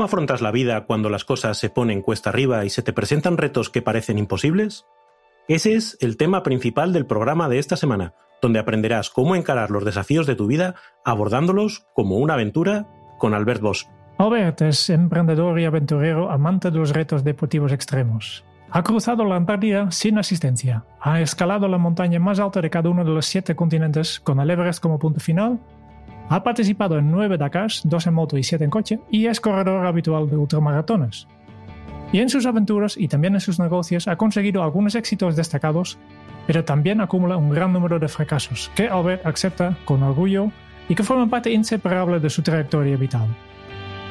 ¿Cómo afrontas la vida cuando las cosas se ponen cuesta arriba y se te presentan retos que parecen imposibles? Ese es el tema principal del programa de esta semana, donde aprenderás cómo encarar los desafíos de tu vida abordándolos como una aventura con Albert Bosch. Albert es emprendedor y aventurero amante de los retos deportivos extremos. Ha cruzado la Antártida sin asistencia, ha escalado la montaña más alta de cada uno de los siete continentes con el Everest como punto final, ha participado en nueve Dakars, dos en moto y siete en coche, y es corredor habitual de ultramaratones. Y en sus aventuras y también en sus negocios ha conseguido algunos éxitos destacados, pero también acumula un gran número de fracasos que Albert acepta con orgullo y que forman parte inseparable de su trayectoria vital.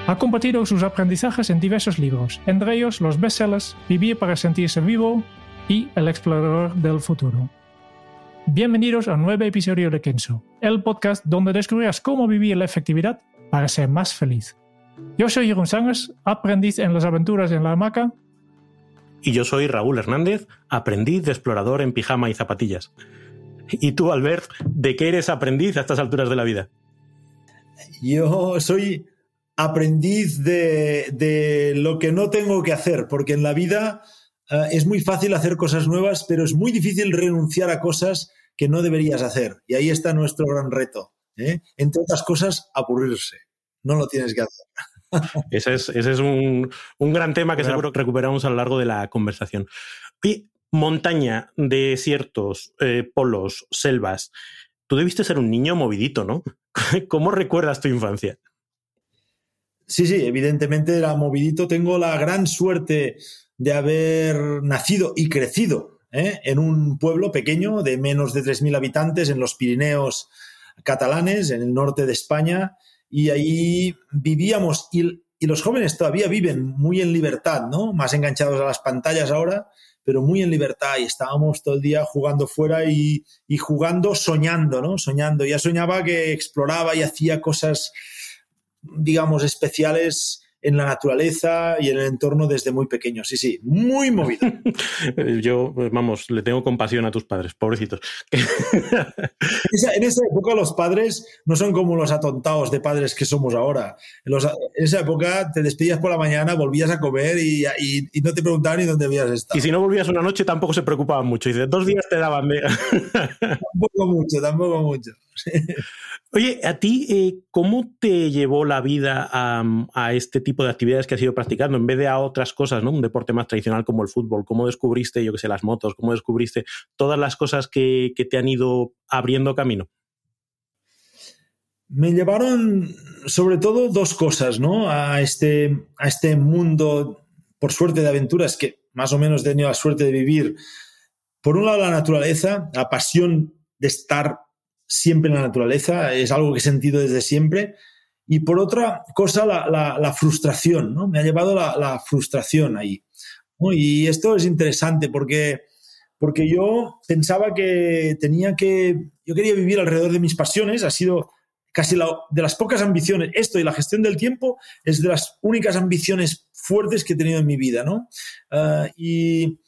Ha compartido sus aprendizajes en diversos libros, entre ellos los bestsellers Vivir para sentirse vivo y El explorador del futuro. Bienvenidos a un nuevo episodio de Kenso, el podcast donde descubrirás cómo vivir la efectividad para ser más feliz. Yo soy Jeroen Sangers, aprendiz en las aventuras en la hamaca. Y yo soy Raúl Hernández, aprendiz de explorador en pijama y zapatillas. ¿Y tú, Albert, de qué eres aprendiz a estas alturas de la vida? Yo soy aprendiz de, lo que no tengo que hacer, porque en la vida eh, es muy fácil hacer cosas nuevas, pero es muy difícil renunciar a cosas que no deberías hacer. Y ahí está nuestro gran reto. ¿eh? Entre otras cosas, aburrirse. No lo tienes que hacer. ese es, ese es un, gran tema que seguro que recuperamos a lo largo de la conversación. Y montaña, desiertos, eh, polos, selvas. Tú debiste ser un niño movidito, ¿no? ¿Cómo recuerdas tu infancia? Sí, sí, evidentemente era movidito. Tengo la gran suerte de haber nacido y crecido ¿eh? en un pueblo pequeño de menos de 3.000 habitantes en los Pirineos catalanes, en el norte de España, y ahí vivíamos, y, los jóvenes todavía viven muy en libertad, ¿no? Más enganchados a las pantallas ahora, pero muy en libertad, y estábamos todo el día jugando fuera y, jugando, soñando, ¿no? Soñando. Ya soñaba que exploraba y hacía cosas digamos, especiales en la naturaleza y en el entorno desde muy pequeño. Sí, sí, muy movido. Yo, vamos, le tengo compasión a tus padres, pobrecitos. en esa época los padres no son como los atontados de padres que somos ahora. En, esa época te despedías por la mañana, volvías a comer y, no te preguntaban ni dónde habías estado. Y si no volvías una noche tampoco se preocupaban mucho. Dice, dos días te daban. tampoco mucho, tampoco mucho. Oye, a ti, eh, ¿cómo te llevó la vida a, este tipo de actividades que has ido practicando en vez de a otras cosas, ¿no? Un deporte más tradicional como el fútbol. ¿Cómo descubriste, yo qué sé, las motos? ¿Cómo descubriste todas las cosas que, te han ido abriendo camino? Me llevaron sobre todo dos cosas, ¿no? A este, a este mundo, por suerte, de aventuras que más o menos he tenido la suerte de vivir. Por un lado, la naturaleza, la pasión de estar siempre en la naturaleza, es algo que he sentido desde siempre. Y por otra cosa, la, frustración, ¿no? Me ha llevado la, frustración ahí. Y esto es interesante porque, porque yo pensaba que tenía que, yo quería vivir alrededor de mis pasiones, ha sido casi de las pocas ambiciones, esto y la gestión del tiempo es de las únicas ambiciones fuertes que he tenido en mi vida, ¿no? Ah, y,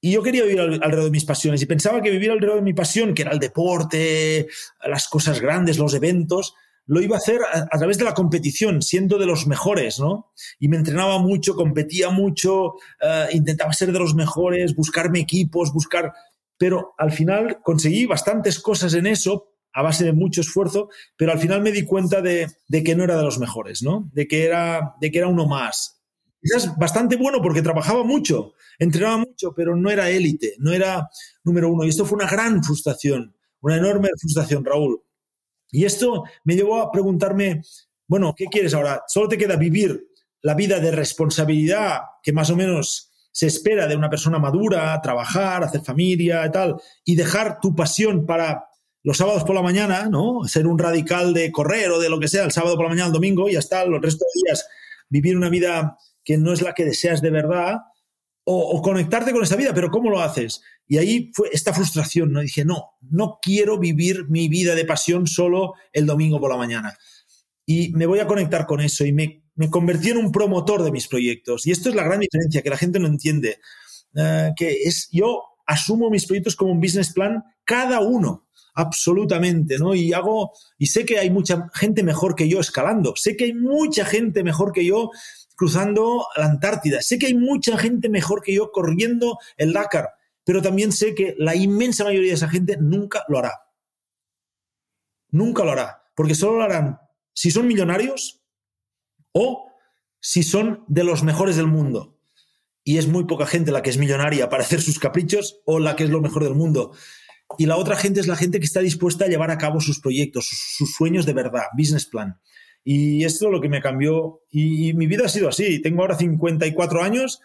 y yo quería vivir alrededor de mis pasiones y pensaba que vivir alrededor de mi pasión, que era el deporte, las cosas grandes, los eventos, lo iba a hacer a, través de la competición, siendo de los mejores, ¿no? Y me entrenaba mucho, competía mucho, eh, intentaba ser de los mejores, buscarme equipos, buscar... Pero al final conseguí bastantes cosas en eso, a base de mucho esfuerzo, pero al final me di cuenta de, de que no era de los mejores, ¿no? De que era, de que era uno más es bastante bueno porque trabajaba mucho, entrenaba mucho, pero no era élite, no era número uno. Y esto fue una gran frustración, una enorme frustración, Raúl. Y esto me llevó a preguntarme, bueno, ¿qué quieres ahora? Solo te queda vivir la vida de responsabilidad que más o menos se espera de una persona madura trabajar, hacer familia y tal, y dejar tu pasión para los sábados por la mañana, ¿no? Ser un radical de correr o de lo que sea el sábado por la mañana, el domingo, y hasta los restos de días vivir una vida que no es la que deseas de verdad, o, conectarte con esa vida, pero ¿cómo lo haces? Y ahí fue esta frustración, ¿no? Dije, no, no quiero vivir mi vida de pasión solo el domingo por la mañana. Y me voy a conectar con eso y me, me convertí en un promotor de mis proyectos. Y esto es la gran diferencia que la gente no entiende, eh, que es yo asumo mis proyectos como un business plan cada uno absolutamente, ¿no? Y hago, y sé que hay mucha gente mejor que yo escalando, sé que hay mucha gente mejor que yo cruzando la Antártida, sé que hay mucha gente mejor que yo corriendo el Dakar, pero también sé que la inmensa mayoría de esa gente nunca lo hará. Nunca lo hará, porque solo lo harán si son millonarios o si son de los mejores del mundo. Y es muy poca gente la que es millonaria para hacer sus caprichos o la que es lo mejor del mundo. Y la otra gente es la gente que está dispuesta a llevar a cabo sus proyectos, sus, sueños de verdad, business plan. Y esto es lo que me cambió. Y, mi vida ha sido así. Tengo ahora 54 años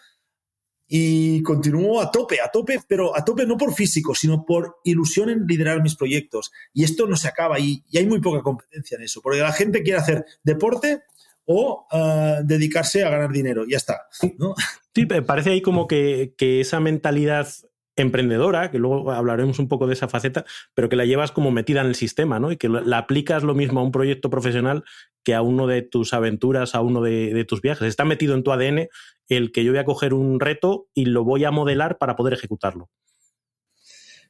y continúo a tope, a tope, pero a tope no por físico, sino por ilusión en liderar mis proyectos. Y esto no se acaba y, hay muy poca competencia en eso, porque la gente quiere hacer deporte o ah, dedicarse a ganar dinero. Ya está. ¿no? Sí, parece ahí como que, que esa mentalidad emprendedora, que luego hablaremos un poco de esa faceta, pero que la llevas como metida en el sistema, ¿no? Y que la aplicas lo mismo a un proyecto profesional que a uno de tus aventuras, a uno de, tus viajes. Está metido en tu ADN el que yo voy a coger un reto y lo voy a modelar para poder ejecutarlo.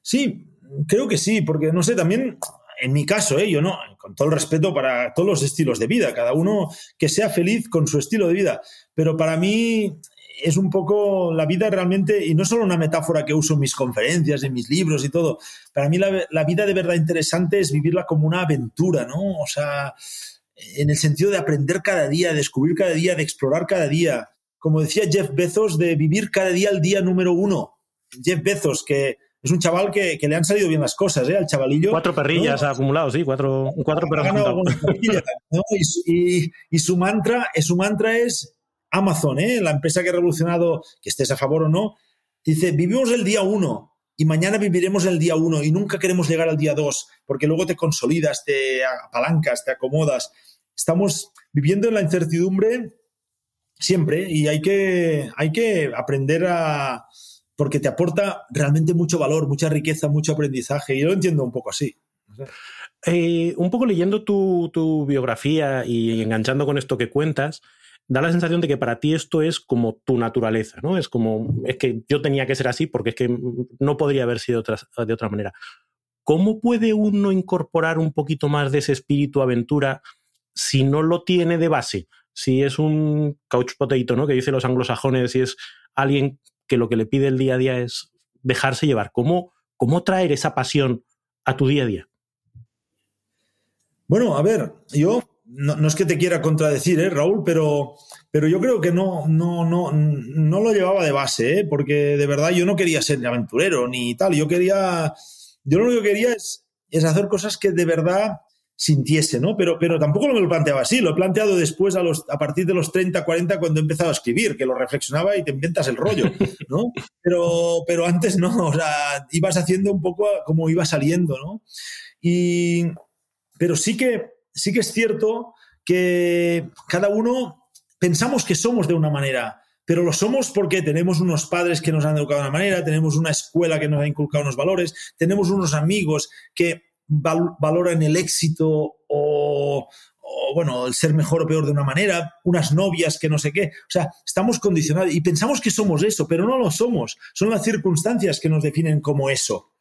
Sí, creo que sí, porque no sé, también en mi caso, ¿eh? yo no, con todo el respeto para todos los estilos de vida, cada uno que sea feliz con su estilo de vida, pero para mí es un poco la vida realmente, y no solo una metáfora que uso en mis conferencias, en mis libros y todo, para mí la, vida de verdad interesante es vivirla como una aventura, ¿no? O sea, en el sentido de aprender cada día, de descubrir cada día, de explorar cada día. Como decía Jeff Bezos, de vivir cada día el día número uno. Jeff Bezos, que es un chaval que, le han salido bien las cosas, ¿eh? Al chavalillo. Cuatro perrillas ha acumulado, sí, cuatro, cuatro perros. ¿no? y, y, su mantra, su mantra es Amazon, ¿eh? la empresa que ha revolucionado, que estés a favor o no, dice, vivimos el día uno y mañana viviremos el día uno y nunca queremos llegar al día dos, porque luego te consolidas, te apalancas, te acomodas. Estamos viviendo en la incertidumbre siempre y hay que, hay que aprender a... porque te aporta realmente mucho valor, mucha riqueza, mucho aprendizaje y yo lo entiendo un poco así. Eh, un poco leyendo tu, tu, biografía y enganchando con esto que cuentas, da la sensación de que para ti esto es como tu naturaleza, ¿no? Es como, es que yo tenía que ser así porque es que no podría haber sido de otra manera. ¿Cómo puede uno incorporar un poquito más de ese espíritu aventura si no lo tiene de base? Si es un couch potato, ¿no? Que dicen los anglosajones, si es alguien que lo que le pide el día a día es dejarse llevar. ¿Cómo, cómo traer esa pasión a tu día a día? Bueno, a ver, yo no, es que te quiera contradecir, ¿eh, Raúl, pero, pero yo creo que no, no, no, no lo llevaba de base, ¿eh? porque de verdad yo no quería ser aventurero ni tal. Yo quería, yo lo único que quería es, es hacer cosas que de verdad sintiese, ¿no? Pero, pero tampoco me lo planteaba así, lo he planteado después a, los, a partir de los 30, 40 cuando he empezado a escribir, que lo reflexionaba y te inventas el rollo, ¿no? Pero, pero antes no, o sea, ibas haciendo un poco como iba saliendo, ¿no? Y, pero sí que sí que es cierto que cada uno pensamos que somos de una manera, pero lo somos porque tenemos unos padres que nos han educado de una manera, tenemos una escuela que nos ha inculcado unos valores, tenemos unos amigos que valoran el éxito o, bueno, el ser mejor o peor de una manera, unas novias que no sé qué. O sea, estamos condicionados y pensamos que somos eso, pero no lo somos. Son las circunstancias que nos definen como eso.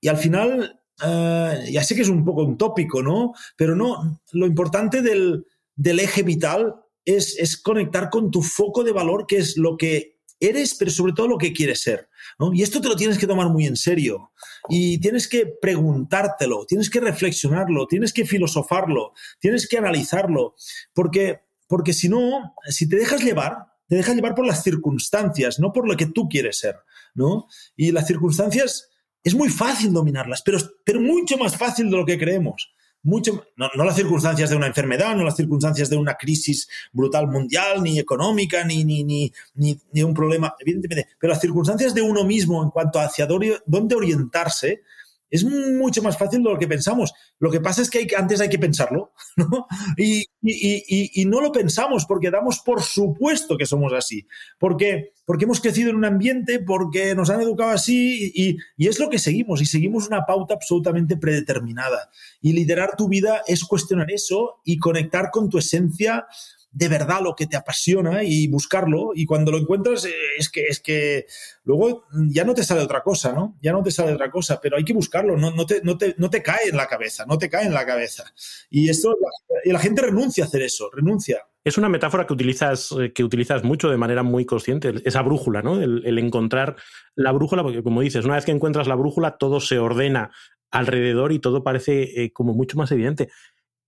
Y al final eh, ya sé que es un poco un tópico, ¿no? Pero no, lo importante del, eje vital es, es, conectar con tu foco de valor, que es lo que eres, pero sobre todo lo que quieres ser. ¿no? Y esto te lo tienes que tomar muy en serio. Y tienes que preguntártelo, tienes que reflexionarlo, tienes que filosofarlo, tienes que analizarlo. Porque, porque si no, si te dejas llevar, te dejas llevar por las circunstancias, no por lo que tú quieres ser. ¿no? Y las circunstancias es muy fácil dominarlas, pero, pero mucho más fácil de lo que creemos. mucho, no, las circunstancias de una enfermedad, no las circunstancias de una crisis brutal mundial, ni económica, ni, ni, ni, ni, un problema, evidentemente, pero las circunstancias de uno mismo en cuanto a hacia dónde orientarse, es mucho más fácil de lo que pensamos. Lo que pasa es que, antes hay que pensarlo, ¿no? Y, y, y, no lo pensamos porque damos por supuesto que somos así. Porque, porque hemos crecido en un ambiente, porque nos han educado así y, es lo que seguimos. Y seguimos una pauta absolutamente predeterminada. Y liderar tu vida es cuestionar eso y conectar con tu esencia de verdad lo que te apasiona y buscarlo y cuando lo encuentras eh, es que es que luego ya no te sale otra cosa, ¿no? Ya no te sale otra cosa, pero hay que buscarlo, no, no, te, no, te, no te cae en la cabeza, no te cae en la cabeza. Y esto y la gente renuncia a hacer eso, renuncia. Es una metáfora que utilizas, eh, que utilizas mucho de manera muy consciente, esa brújula, ¿no? El, encontrar la brújula, porque como dices, una vez que encuentras la brújula, todo se ordena alrededor y todo parece eh, como mucho más evidente.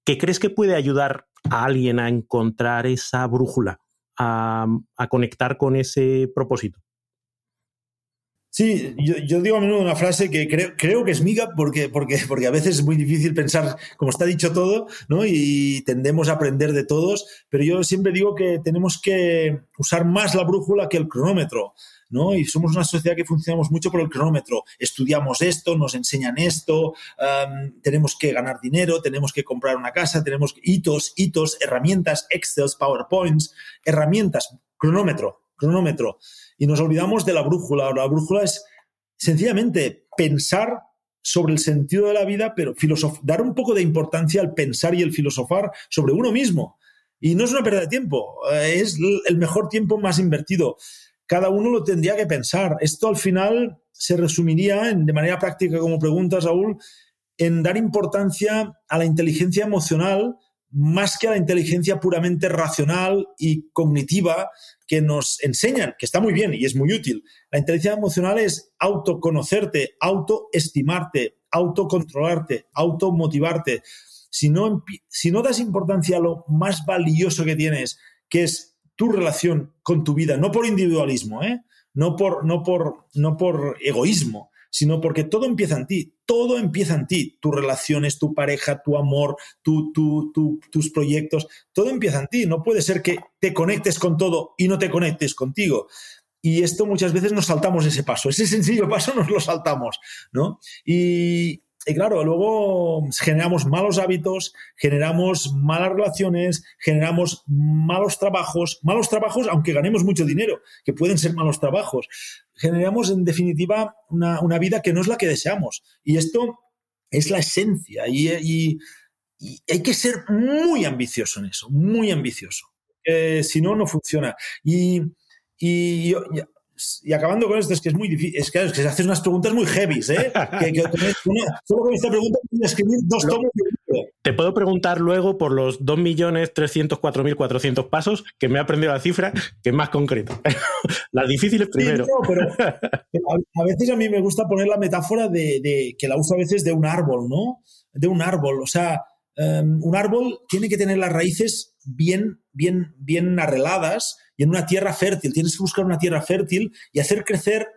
¿Qué crees que puede ayudar a alguien a encontrar esa brújula, a, conectar con ese propósito? Sí, yo, digo a menudo una frase que creo, que es miga porque, porque, porque a veces es muy difícil pensar, como está dicho todo, ¿no? y tendemos a aprender de todos, pero yo siempre digo que tenemos que usar más la brújula que el cronómetro. ¿no? Y somos una sociedad que funcionamos mucho por el cronómetro. Estudiamos esto, nos enseñan esto, tenemos que ganar dinero, tenemos que comprar una casa, tenemos hitos, hitos, herramientas, Excel, PowerPoints, herramientas, cronómetro, cronómetro. Y nos olvidamos de la brújula. La brújula es sencillamente pensar sobre el sentido de la vida, pero dar un poco de importancia al pensar y el filosofar sobre uno mismo. Y no es una pérdida de tiempo, eh, es el mejor tiempo más invertido cada uno lo tendría que pensar. Esto al final se resumiría, de manera práctica, como preguntas, Raúl, en dar importancia a la inteligencia emocional más que a la inteligencia puramente racional y cognitiva que nos enseñan, que está muy bien y es muy útil. La inteligencia emocional es autoconocerte, autoestimarte, autocontrolarte, automotivarte. Si no, si no das importancia a lo más valioso que tienes, que es tu relación con tu vida, no por individualismo, ¿eh? no, por, no, por, no por egoísmo, sino porque todo empieza en ti, todo empieza en ti, tus relaciones, tu pareja, tu amor, tu, tus proyectos, todo empieza en ti, no puede ser que te conectes con todo y no te conectes contigo. Y esto muchas veces nos saltamos ese paso, ese sencillo paso nos lo saltamos, ¿no? Y, y claro, luego generamos malos hábitos, generamos malas relaciones, generamos malos trabajos, malos trabajos aunque ganemos mucho dinero, que pueden ser malos trabajos. Generamos en definitiva una, vida que no es la que deseamos. Y esto es la esencia y, hay que ser muy ambicioso en eso, muy ambicioso. si no, no funciona. Y, y y acabando con esto, es que es muy difícil, es que, es que haces unas preguntas muy heavy, ¿eh? que, solo con esta pregunta que escribir dos tomos de Te puedo preguntar luego por los 2.304.400 pasos, que me he aprendido la cifra, que es más concreto. Las difíciles primero. pero a, veces a mí me gusta poner la metáfora de, de, que la uso a veces de un árbol, ¿no? De un árbol. O sea, em, un árbol tiene que tener las raíces bien, bien, bien arregladas y en una tierra fértil. Tienes que buscar una tierra fértil y hacer crecer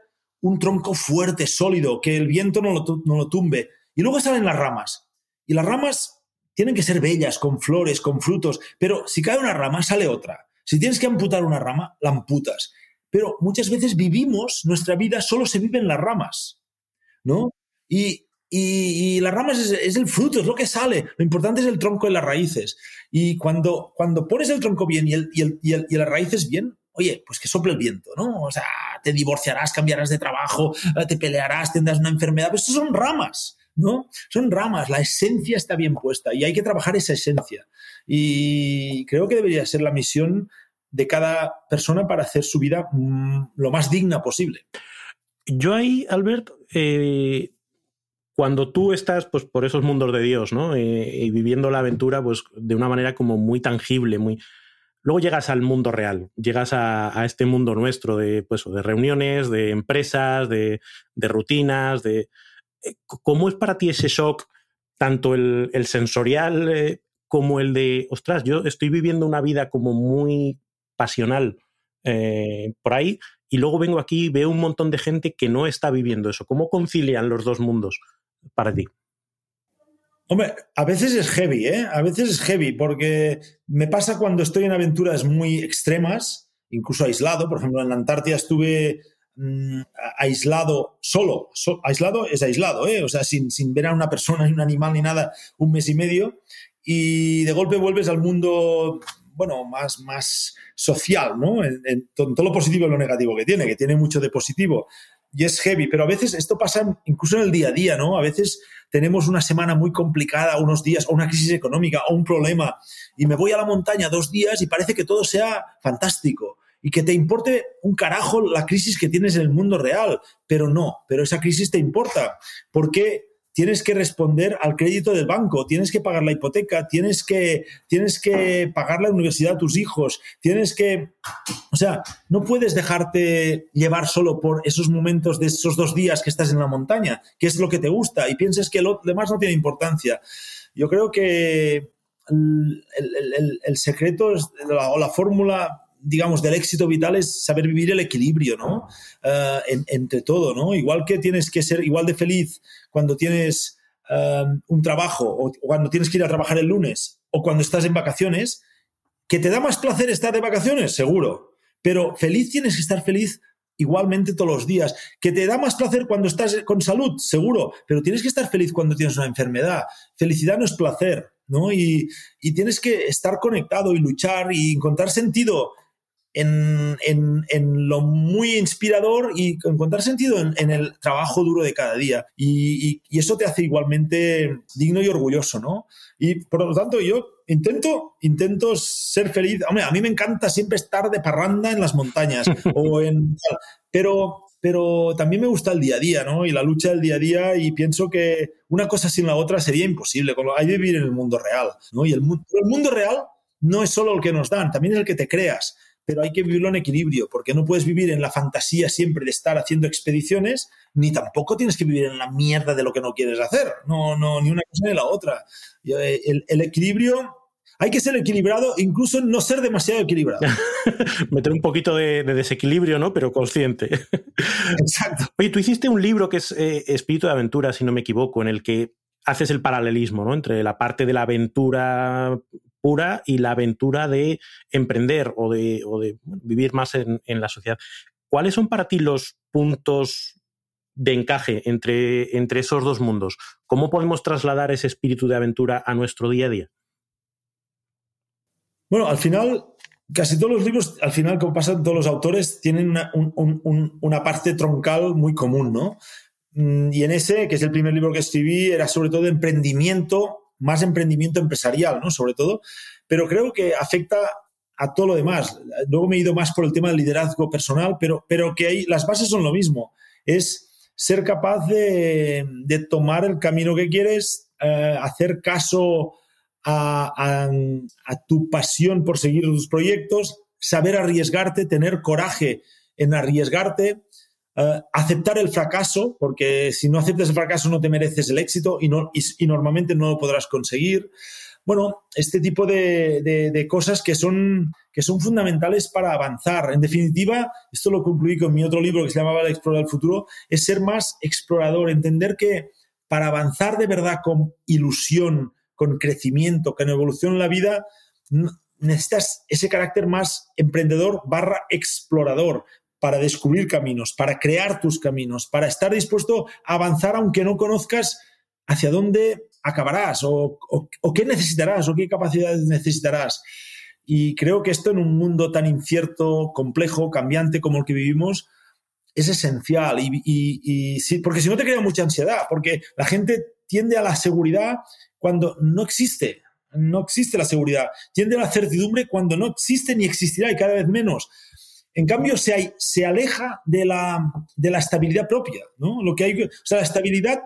un tronco fuerte, sólido, que el viento no lo, no lo tumbe. Y luego salen las ramas. Y las ramas tienen que ser bellas, con flores, con frutos, pero si cae una rama, sale otra. Si tienes que amputar una rama, la amputas. Pero muchas veces vivimos, nuestra vida solo se vive en las ramas, ¿no? Y, y, las ramas es, el fruto, es lo que sale. Lo importante es el tronco y las raíces. Y cuando, cuando pones el tronco bien y, el, y, el, y, las raíces bien, oye, pues que sople el viento, ¿no? O sea, te divorciarás, cambiarás de trabajo, eh, te pelearás, tendrás una enfermedad. Pero estos son ramas, ¿no? Son ramas. La esencia está bien puesta y hay que trabajar esa esencia. Y creo que debería ser la misión de cada persona para hacer su vida mm, lo más digna posible. Yo ahí, Albert, eh, cuando tú estás pues, por esos mundos de Dios, ¿no? Eh, y viviendo la aventura pues, de una manera como muy tangible, muy... Luego llegas al mundo real, llegas a, este mundo nuestro de, pues, de reuniones, de empresas, de, rutinas, de... Eh, ¿Cómo es para ti ese shock, tanto el, sensorial eh, como el de, ostras, yo estoy viviendo una vida como muy pasional por ahí y luego vengo aquí y veo un montón de gente que no está viviendo eso? ¿Cómo concilian los dos mundos? Para ti? Hombre, a veces es heavy, ¿eh? A veces es heavy, porque me pasa cuando estoy en aventuras muy extremas, incluso aislado. Por ejemplo, en la Antártida estuve mm, aislado solo. aislado es aislado, ¿eh? O sea, sin, sin ver a una persona, ni un animal, ni nada, un mes y medio. Y de golpe vuelves al mundo, bueno, más, más social, ¿no? en todo lo positivo y lo negativo que tiene, que tiene mucho de positivo y es heavy, pero a veces esto pasa incluso en el día a día, ¿no? A veces tenemos una semana muy complicada, unos días, o una crisis económica, o un problema, y me voy a la montaña dos días y parece que todo sea fantástico y que te importe un carajo la crisis que tienes en el mundo real, pero no, pero esa crisis te importa, porque tienes que responder al crédito del banco, tienes que pagar la hipoteca, tienes que, tienes que pagar la universidad a tus hijos, tienes que... O sea, no puedes dejarte llevar solo por esos momentos de esos dos días que estás en la montaña, que es lo que te gusta, y pienses que lo demás no tiene importancia. Yo creo que el, secreto o la fórmula digamos, del éxito vital es saber vivir el equilibrio, ¿no? Eh, entre todo, ¿no? Igual que tienes que ser igual de feliz cuando tienes eh, un trabajo o, cuando tienes que ir a trabajar el lunes o cuando estás en vacaciones, que te da más placer estar de vacaciones, seguro, pero feliz tienes que estar feliz igualmente todos los días. Que te da más placer cuando estás con salud, seguro, pero tienes que estar feliz cuando tienes una enfermedad. Felicidad no es placer, ¿no? Y, y tienes que estar conectado y luchar y encontrar sentido en, lo muy inspirador y encontrar sentido en, el trabajo duro de cada día. Y, eso te hace igualmente digno y orgulloso, ¿no? Y por lo tanto, yo intento, intento ser feliz. Hombre, a mí me encanta siempre estar de parranda en las montañas o en... Pero pero también me gusta el día a día, ¿no? Y la lucha del día a día y pienso que una cosa sin la otra sería imposible. Hay que vivir en el mundo real, ¿no? Y el, el mundo real no es solo el que nos dan, también es el que te creas pero hay que vivirlo en equilibrio, porque no puedes vivir en la fantasía siempre de estar haciendo expediciones, ni tampoco tienes que vivir en la mierda de lo que no quieres hacer. No, no, ni una cosa ni la otra. Eh, el, equilibrio hay que ser equilibrado, incluso no ser demasiado equilibrado. Meter un poquito de, desequilibrio, ¿no? Pero consciente. Exacto. Oye, tú hiciste un libro que es eh, Espíritu de Aventura, si no me equivoco, en el que haces el paralelismo, ¿no? Entre la parte de la aventura y la aventura de emprender o de, vivir más en, la sociedad. ¿Cuáles son para ti los puntos de encaje entre, esos dos mundos? ¿Cómo podemos trasladar ese espíritu de aventura a nuestro día a día? Bueno, al final, casi todos los libros, al final, como pasan todos los autores, tienen una, una, parte troncal muy común, ¿no? Mm, y en ese, que es el primer libro que escribí, era sobre todo emprendimiento más emprendimiento empresarial, ¿no? Sobre todo, pero creo que afecta a todo lo demás. Luego me he ido más por el tema del liderazgo personal, pero, pero que ahí las bases son lo mismo. Es ser capaz de, tomar el camino que quieres, eh, hacer caso a, tu pasión por seguir tus proyectos, saber arriesgarte, tener coraje en arriesgarte, eh, aceptar el fracaso, porque si no aceptas el fracaso no te mereces el éxito y, no, y, normalmente no lo podrás conseguir. Bueno, este tipo de, cosas que son, que son fundamentales para avanzar. En definitiva, esto lo concluí con mi otro libro que se llamaba El Explorar del Futuro, es ser más explorador, entender que para avanzar de verdad con ilusión, con crecimiento, con evolución en la vida, necesitas ese carácter más emprendedor barra explorador, para descubrir caminos, para crear tus caminos, para estar dispuesto a avanzar aunque no conozcas hacia dónde acabarás o, qué necesitarás o qué capacidades necesitarás. Y creo que esto en un mundo tan incierto, complejo, cambiante como el que vivimos, es esencial. Y, porque si no te crea mucha ansiedad, porque la gente tiende a la seguridad cuando no existe. No existe la seguridad. Tiende a la certidumbre cuando no existe ni existirá y cada vez menos. En cambio, se, aleja de la, de la, estabilidad propia. ¿no? Lo que hay, o sea, la estabilidad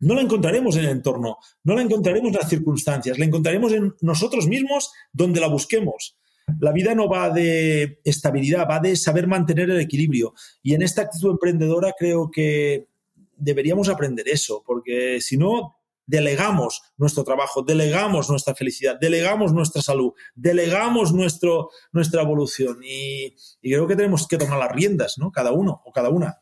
no la encontraremos en el entorno, no la encontraremos en las circunstancias, la encontraremos en nosotros mismos donde la busquemos. La vida no va de estabilidad, va de saber mantener el equilibrio. Y en esta actitud emprendedora creo que deberíamos aprender eso, porque si no, delegamos nuestro trabajo, delegamos nuestra felicidad, delegamos nuestra salud, delegamos nuestro, nuestra evolución. Y, creo que tenemos que tomar las riendas, ¿no? Cada uno o cada una.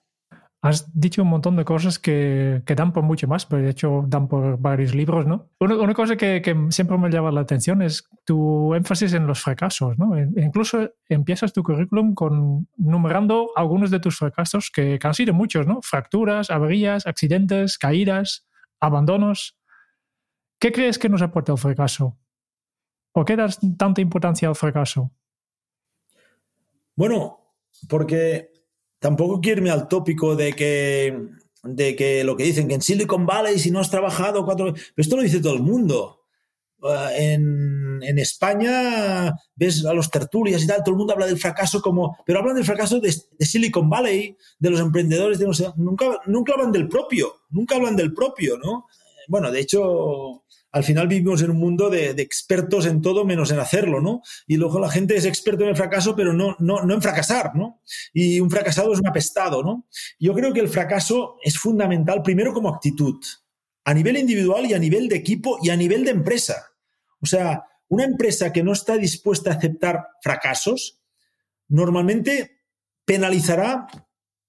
Has dicho un montón de cosas que, que, dan por mucho más, pero de hecho dan por varios libros, ¿no? Una, cosa que, que, siempre me llama la atención es tu énfasis en los fracasos, ¿no? E incluso empiezas tu currículum con numerando algunos de tus fracasos, que, que han sido muchos, ¿no? Fracturas, averías, accidentes, caídas, abandonos. ¿Qué crees que nos aporta el fracaso? ¿Por qué das tanta importancia al fracaso? Bueno, porque tampoco quiero irme al tópico de que, de que lo que dicen que en Silicon Valley si no has trabajado cuatro... Pero esto lo dice todo el mundo. Uh, en, en, España ves a los tertulias y tal, todo el mundo habla del fracaso como... Pero hablan del fracaso de, de Silicon Valley, de los emprendedores, de no sé, nunca, nunca hablan del propio, nunca hablan del propio, ¿no? Bueno, de hecho, al final vivimos en un mundo de, expertos en todo menos en hacerlo, ¿no? Y luego la gente es experto en el fracaso, pero no, no, no en fracasar, ¿no? Y un fracasado es un apestado, ¿no? Yo creo que el fracaso es fundamental, primero como actitud, a nivel individual y a nivel de equipo y a nivel de empresa. O sea, una empresa que no está dispuesta a aceptar fracasos, normalmente penalizará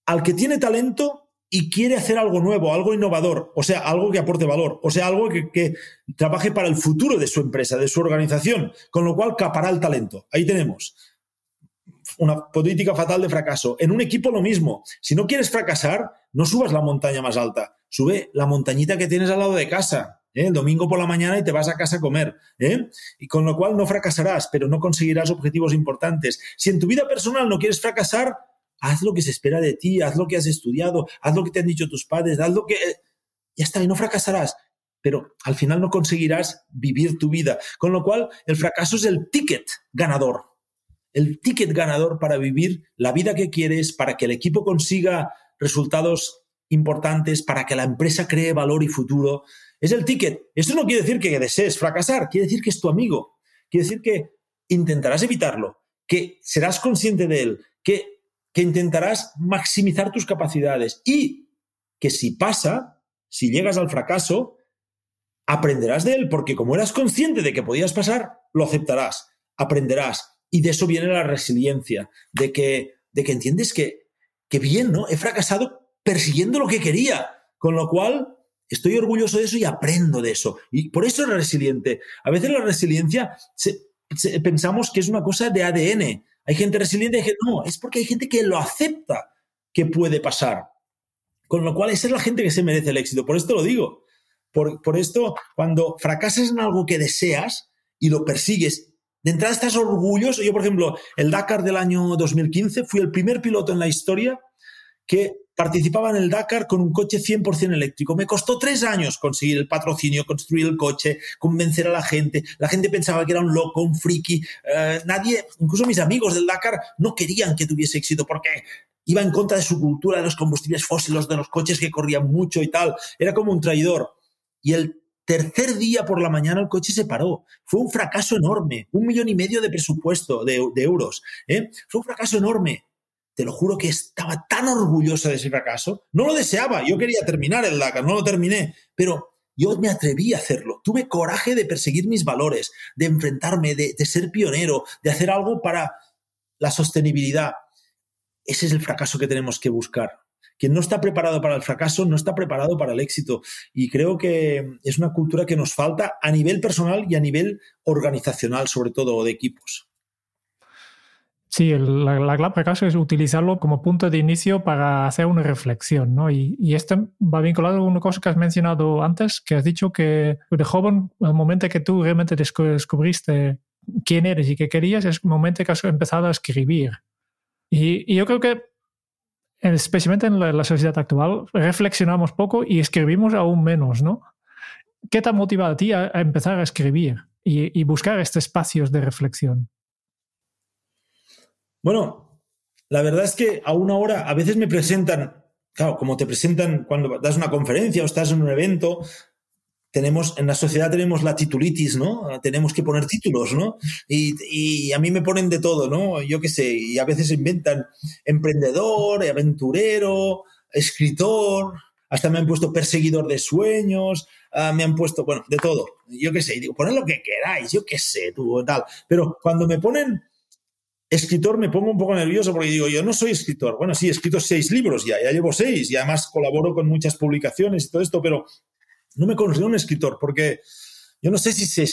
al que tiene talento y quiere hacer algo nuevo, algo innovador, o sea, algo que aporte valor, o sea, algo que, trabaje para el futuro de su empresa, de su organización, con lo cual capará el talento. Ahí tenemos una política fatal de fracaso. En un equipo lo mismo. Si no quieres fracasar, no subas la montaña más alta, sube la montañita que tienes al lado de casa. ¿eh? El domingo por la mañana y te vas a casa a comer. ¿eh? Y con lo cual no fracasarás, pero no conseguirás objetivos importantes. Si en tu vida personal no quieres fracasar, haz lo que se espera de ti, haz lo que has estudiado, haz lo que te han dicho tus padres, haz lo que... Ya está, y no fracasarás, pero al final no conseguirás vivir tu vida. Con lo cual, el fracaso es el ticket ganador, el ticket ganador para vivir la vida que quieres, para que el equipo consiga resultados importantes, para que la empresa cree valor y futuro. Es el ticket. Esto no quiere decir que desees fracasar, quiere decir que es tu amigo, quiere decir que intentarás evitarlo, que serás consciente de él, que que intentarás maximizar tus capacidades y que si pasa, si llegas al fracaso, aprenderás de él, porque como eras consciente de que podías pasar, lo aceptarás, aprenderás. Y de eso viene la resiliencia, de que, de que entiendes que, que bien, ¿no? He fracasado persiguiendo lo que quería, con lo cual estoy orgulloso de eso y aprendo de eso. Y por eso es resiliente. A veces la resiliencia pensamos que es una cosa de ADN, hay gente resiliente y que no, es porque hay gente que lo acepta que puede pasar. Con lo cual, esa es la gente que se merece el éxito. Por esto lo digo. Por, por esto, cuando fracasas en algo que deseas y lo persigues, de entrada estás orgulloso. Yo, por ejemplo, el Dakar del año 2015, fui el primer piloto en la historia que participaba en el Dakar con un coche 100% eléctrico. Me costó tres años conseguir el patrocinio, construir el coche, convencer a la gente. La gente pensaba que era un loco, un friki. Eh, nadie, incluso mis amigos del Dakar, no querían que tuviese éxito porque iba en contra de su cultura de los combustibles fósiles, de los coches que corrían mucho y tal. Era como un traidor. Y el tercer día por la mañana el coche se paró. Fue un fracaso enorme. Un millón y medio de presupuesto de, euros. ¿eh? Fue un fracaso enorme te lo juro que estaba tan orgullosa de ese fracaso. No lo deseaba, yo quería terminar el Dakar, no lo terminé, pero yo me atreví a hacerlo. Tuve coraje de perseguir mis valores, de enfrentarme, de, ser pionero, de hacer algo para la sostenibilidad. Ese es el fracaso que tenemos que buscar. Quien no está preparado para el fracaso no está preparado para el éxito. Y creo que es una cultura que nos falta a nivel personal y a nivel organizacional, sobre todo, o de equipos. Sí, la, la, clave caso es utilizarlo como punto de inicio para hacer una reflexión, ¿no? Y, y, esto va vinculado a una cosa que has mencionado antes, que has dicho que de joven, el momento que tú realmente descubriste quién eres y qué querías, es el momento que has empezado a escribir. Y, y yo creo que, especialmente en la, sociedad actual, reflexionamos poco y escribimos aún menos, ¿no? ¿Qué te ha motivado a ti a, a empezar a escribir y, y buscar estos espacios de reflexión? Bueno, la verdad es que a una hora a veces me presentan, claro, como te presentan cuando das una conferencia o estás en un evento, tenemos, en la sociedad tenemos la titulitis, ¿no? Tenemos que poner títulos, ¿no? Y, a mí me ponen de todo, ¿no? Yo qué sé, y a veces inventan emprendedor, aventurero, escritor, hasta me han puesto perseguidor de sueños, ah, me han puesto, bueno, de todo, yo qué sé, y digo, poned lo que queráis, yo qué sé, tú, tal. Pero cuando me ponen escritor me pongo un poco nervioso porque digo, yo no soy escritor. Bueno, sí, he escrito seis libros ya, ya llevo seis y además colaboro con muchas publicaciones y todo esto, pero no me considero un escritor porque yo no sé si se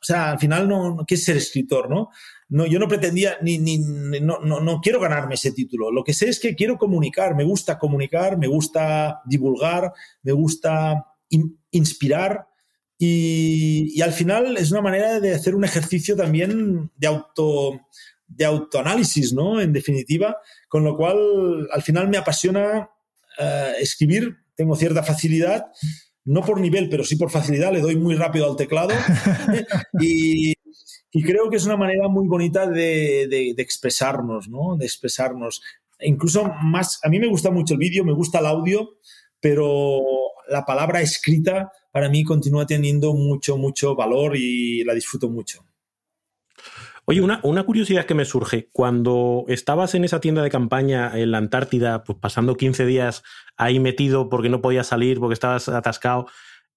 o sea, al final no, ¿qué es ser escritor, no? No, yo no pretendía ni, ni no, no, no, quiero ganarme ese título. Lo que sé es que quiero comunicar, me gusta comunicar, me gusta divulgar, me gusta inspirar y, y, al final es una manera de hacer un ejercicio también de auto de autoanálisis, ¿no? En definitiva, con lo cual al final me apasiona uh, escribir, tengo cierta facilidad, no por nivel, pero sí por facilidad, le doy muy rápido al teclado y, y, creo que es una manera muy bonita de, de, de, expresarnos, ¿no? De expresarnos. Incluso más, a mí me gusta mucho el vídeo, me gusta el audio, pero la palabra escrita para mí continúa teniendo mucho, mucho valor y la disfruto mucho. Oye, una, una, curiosidad que me surge. Cuando estabas en esa tienda de campaña en la Antártida, pues pasando 15 días ahí metido porque no podías salir, porque estabas atascado,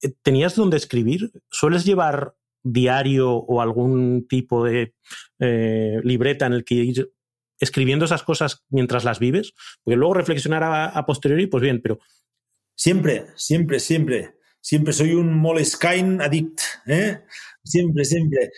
eh, ¿tenías dónde escribir? ¿Sueles llevar diario o algún tipo de eh, libreta en el que ir escribiendo esas cosas mientras las vives? Porque luego reflexionar a, a posteriori, pues bien, pero... Siempre, siempre, siempre. Siempre soy un Moleskine addict. ¿eh? Siempre, siempre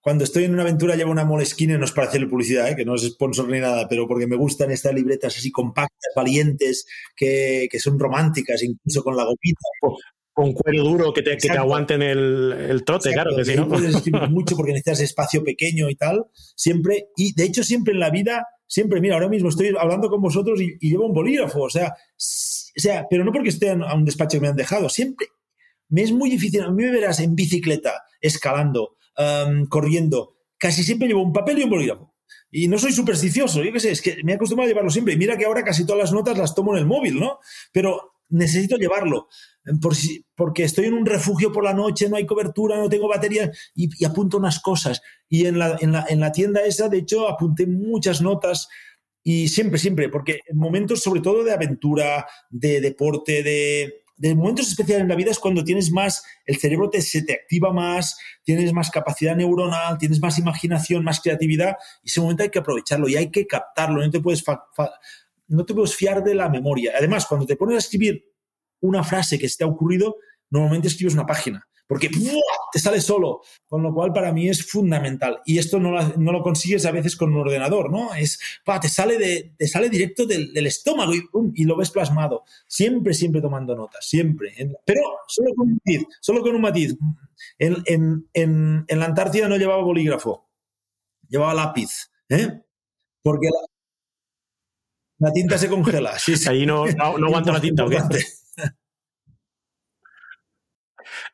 cuando estoy en una aventura llevo una Moleskine, no es para hacerle publicidad, ¿eh? que no es sponsor ni nada, pero porque me gustan estas libretas así compactas, valientes, que, que son románticas, incluso con la gomita. Con cuero duro que te, que te aguanten el, el trote, Exacto, claro. Que, si no. puedes escribir mucho porque necesitas espacio pequeño y tal. Siempre, y de hecho, siempre en la vida, siempre, mira, ahora mismo estoy hablando con vosotros y, y llevo un bolígrafo, o sea, o sea, pero no porque esté a un despacho que me han dejado, siempre. Me es muy difícil, a mí me verás en bicicleta, escalando, corriendo, casi siempre llevo un papel y un bolígrafo. Y no soy supersticioso, yo qué sé, es que me he acostumbrado a llevarlo siempre. Y mira que ahora casi todas las notas las tomo en el móvil, ¿no? Pero necesito llevarlo, por si, porque estoy en un refugio por la noche, no hay cobertura, no tengo batería y, y apunto unas cosas. Y en la, en, la, en la tienda esa, de hecho, apunté muchas notas y siempre, siempre, porque en momentos sobre todo de aventura, de deporte, de, de momentos especiales en la vida es cuando tienes más, el cerebro te, se te activa más, tienes más capacidad neuronal, tienes más imaginación, más creatividad, y ese momento hay que aprovecharlo y hay que captarlo, no te puedes, no te puedes fiar de la memoria. Además, cuando te pones a escribir una frase que se te ha ocurrido, normalmente escribes una página porque te sale solo, con lo cual para mí es fundamental. Y esto no, no lo consigues a veces con un ordenador, ¿no? Es, pa, te, sale de, te sale directo del, del estómago y, y, lo ves plasmado. Siempre, siempre tomando notas, siempre. Pero solo con un matiz, solo con un matiz. En, en, en, en la Antártida no llevaba bolígrafo, llevaba lápiz, ¿eh? Porque la, la tinta se congela. Sí, sí. Ahí no, no, no aguanta la tinta, ¿o qué?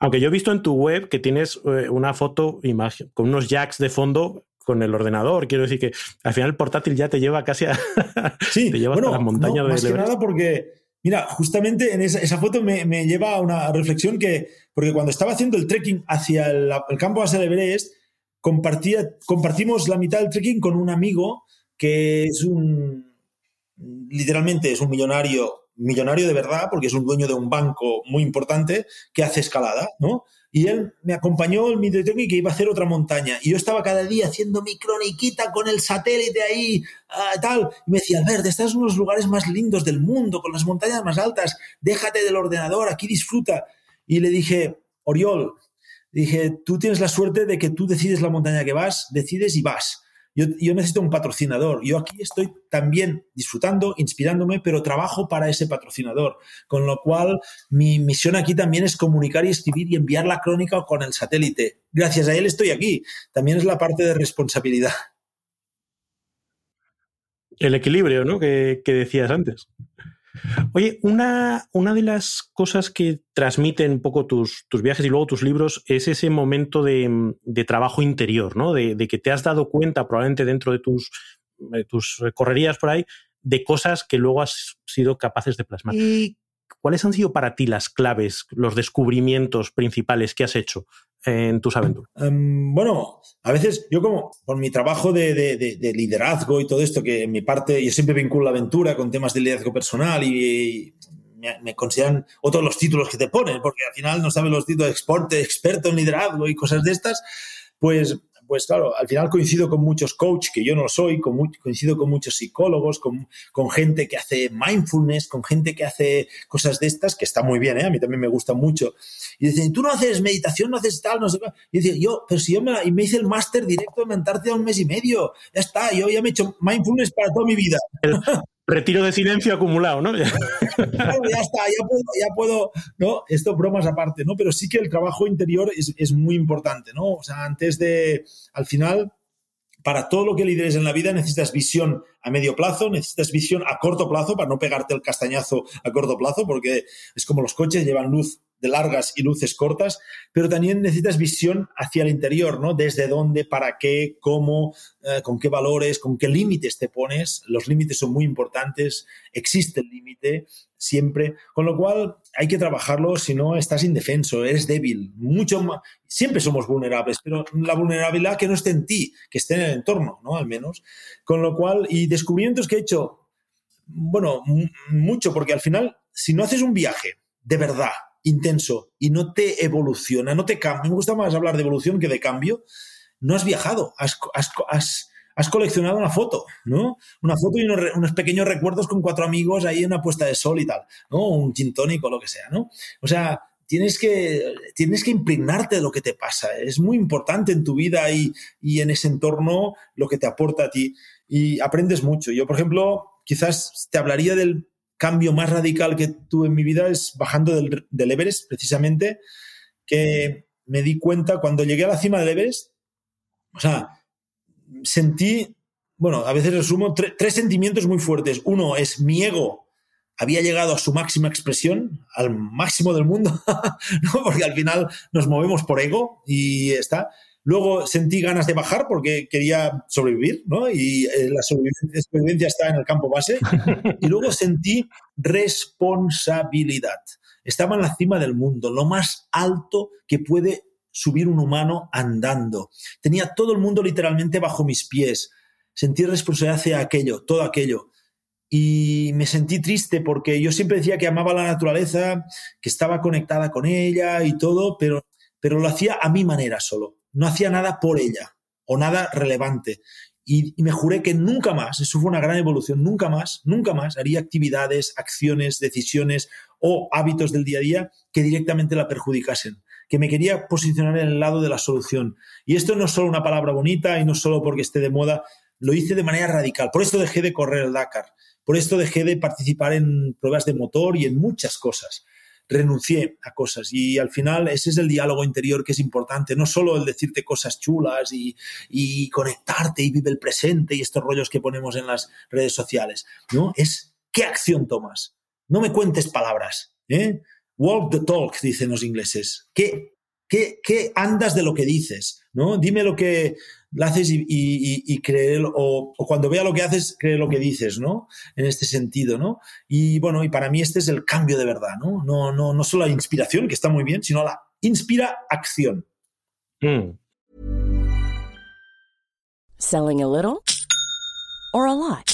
Aunque yo he visto en tu web que tienes eh, una foto imagen, con unos jacks de fondo con el ordenador. Quiero decir que al final el portátil ya te lleva casi a, sí, te lleva bueno, hasta las montañas no, de más que nada porque, mira, justamente en esa, esa foto me, me, lleva a una reflexión que, porque cuando estaba haciendo el trekking hacia el, el campo base del Everest, compartía, compartimos la mitad del trekking con un amigo que es un, literalmente es un millonario millonario de verdad, porque es un dueño de un banco muy importante que hace escalada, ¿no? Y él me acompañó en mi trekking que iba a hacer otra montaña. Y yo estaba cada día haciendo mi croniquita con el satélite ahí, uh, tal. Y me decía, Albert, estás en unos lugares más lindos del mundo, con las montañas más altas. Déjate del ordenador, aquí disfruta. Y le dije, Oriol, dije, tú tienes la suerte de que tú decides la montaña que vas, decides y vas. Yo, necesito un patrocinador. Yo aquí estoy también disfrutando, inspirándome, pero trabajo para ese patrocinador. Con lo cual, mi misión aquí también es comunicar y escribir y enviar la crónica con el satélite. Gracias a él estoy aquí. También es la parte de responsabilidad. El equilibrio, ¿no? Que, que decías antes. Oye, una, una, de las cosas que transmiten un poco tus, tus, viajes y luego tus libros es ese momento de, de trabajo interior, ¿no? De, que te has dado cuenta, probablemente dentro de tus, de tus correrías por ahí, de cosas que luego has sido capaces de plasmar. ¿Y cuáles han sido para ti las claves, los descubrimientos principales que has hecho en tus aventuras? Um, bueno, a veces yo como por mi trabajo de, de, de, de, liderazgo y todo esto, que en mi parte yo siempre vinculo la aventura con temas de liderazgo personal y, y me, consideran otros los títulos que te ponen, porque al final no sabes los títulos de exporte, experto en liderazgo y cosas de estas, pues pues claro, al final coincido con muchos coaches, que yo no soy, coincido con muchos psicólogos, con, con, gente que hace mindfulness, con gente que hace cosas de estas, que está muy bien, ¿eh? a mí también me gusta mucho. Y dicen, tú no haces meditación, no haces tal, no sé qué. Y dice, yo, pero si yo me, y me hice el máster directo de mentarte a un mes y medio, ya está, yo ya me he hecho mindfulness para toda mi vida. Retiro de silencio acumulado, ¿no? ya está, ya puedo, ya puedo, ¿no? Esto bromas aparte, ¿no? Pero sí que el trabajo interior es, es muy importante, ¿no? O sea, antes de, al final, para todo lo que lideres en la vida necesitas visión a medio plazo, necesitas visión a corto plazo para no pegarte el castañazo a corto plazo, porque es como los coches llevan luz de largas y luces cortas, pero también necesitas visión hacia el interior, ¿no? Desde dónde, para qué, cómo, eh, con qué valores, con qué límites te pones. Los límites son muy importantes, existe el límite siempre, con lo cual hay que trabajarlo, si no estás indefenso, eres débil, mucho más, siempre somos vulnerables, pero la vulnerabilidad que no esté en ti, que esté en el entorno, ¿no? Al menos. Con lo cual, y descubrimientos que he hecho, bueno, mucho, porque al final, si no haces un viaje de verdad, intenso y no te evoluciona, no te cambia. Me gusta más hablar de evolución que de cambio. No has viajado, has, has, coleccionado una foto, ¿no? Una foto y unos, pequeños recuerdos con cuatro amigos ahí en una puesta de sol y tal, ¿no? Un gin o lo que sea, ¿no? O sea, tienes que, tienes que impregnarte de lo que te pasa. Es muy importante en tu vida y, y en ese entorno lo que te aporta a ti. Y aprendes mucho. Yo, por ejemplo, quizás te hablaría del cambio más radical que tuve en mi vida es bajando del, Everest, precisamente, que me di cuenta cuando llegué a la cima del Everest, o sea, sentí, bueno, a veces resumo tres sentimientos muy fuertes. Uno es mi ego había llegado a su máxima expresión, al máximo del mundo, ¿no? porque al final nos movemos por ego y está. Luego sentí ganas de bajar porque quería sobrevivir, ¿no? Y eh, la sobrevivencia está en el campo base. Y luego sentí responsabilidad. Estaba en la cima del mundo, lo más alto que puede subir un humano andando. Tenía todo el mundo literalmente bajo mis pies. Sentí responsabilidad hacia aquello, todo aquello. Y me sentí triste porque yo siempre decía que amaba la naturaleza, que estaba conectada con ella y todo, pero, pero lo hacía a mi manera solo no hacía nada por ella o nada relevante. Y, me juré que nunca más, eso fue una gran evolución, nunca más, nunca más haría actividades, acciones, decisiones o hábitos del día a día que directamente la perjudicasen, que me quería posicionar en el lado de la solución. Y esto no es solo una palabra bonita y no solo porque esté de moda, lo hice de manera radical. Por esto dejé de correr el Dakar, por esto dejé de participar en pruebas de motor y en muchas cosas renuncié a cosas y al final ese es el diálogo interior que es importante, no solo el decirte cosas chulas y, conectarte y vive el presente y estos rollos que ponemos en las redes sociales, ¿no? Es qué acción tomas. No me cuentes palabras, ¿eh? Walk the talk, dicen los ingleses. ¿Qué, qué, qué andas de lo que dices? ¿no? Dime lo que, lo haces y, y, creer, o, cuando vea lo que haces, cree lo que dices, ¿no? En este sentido, ¿no? Y bueno, y para mí este es el cambio de verdad, ¿no? No, no, no solo la inspiración, que está muy bien, sino la inspira acción. Mm. Selling a little or a lot?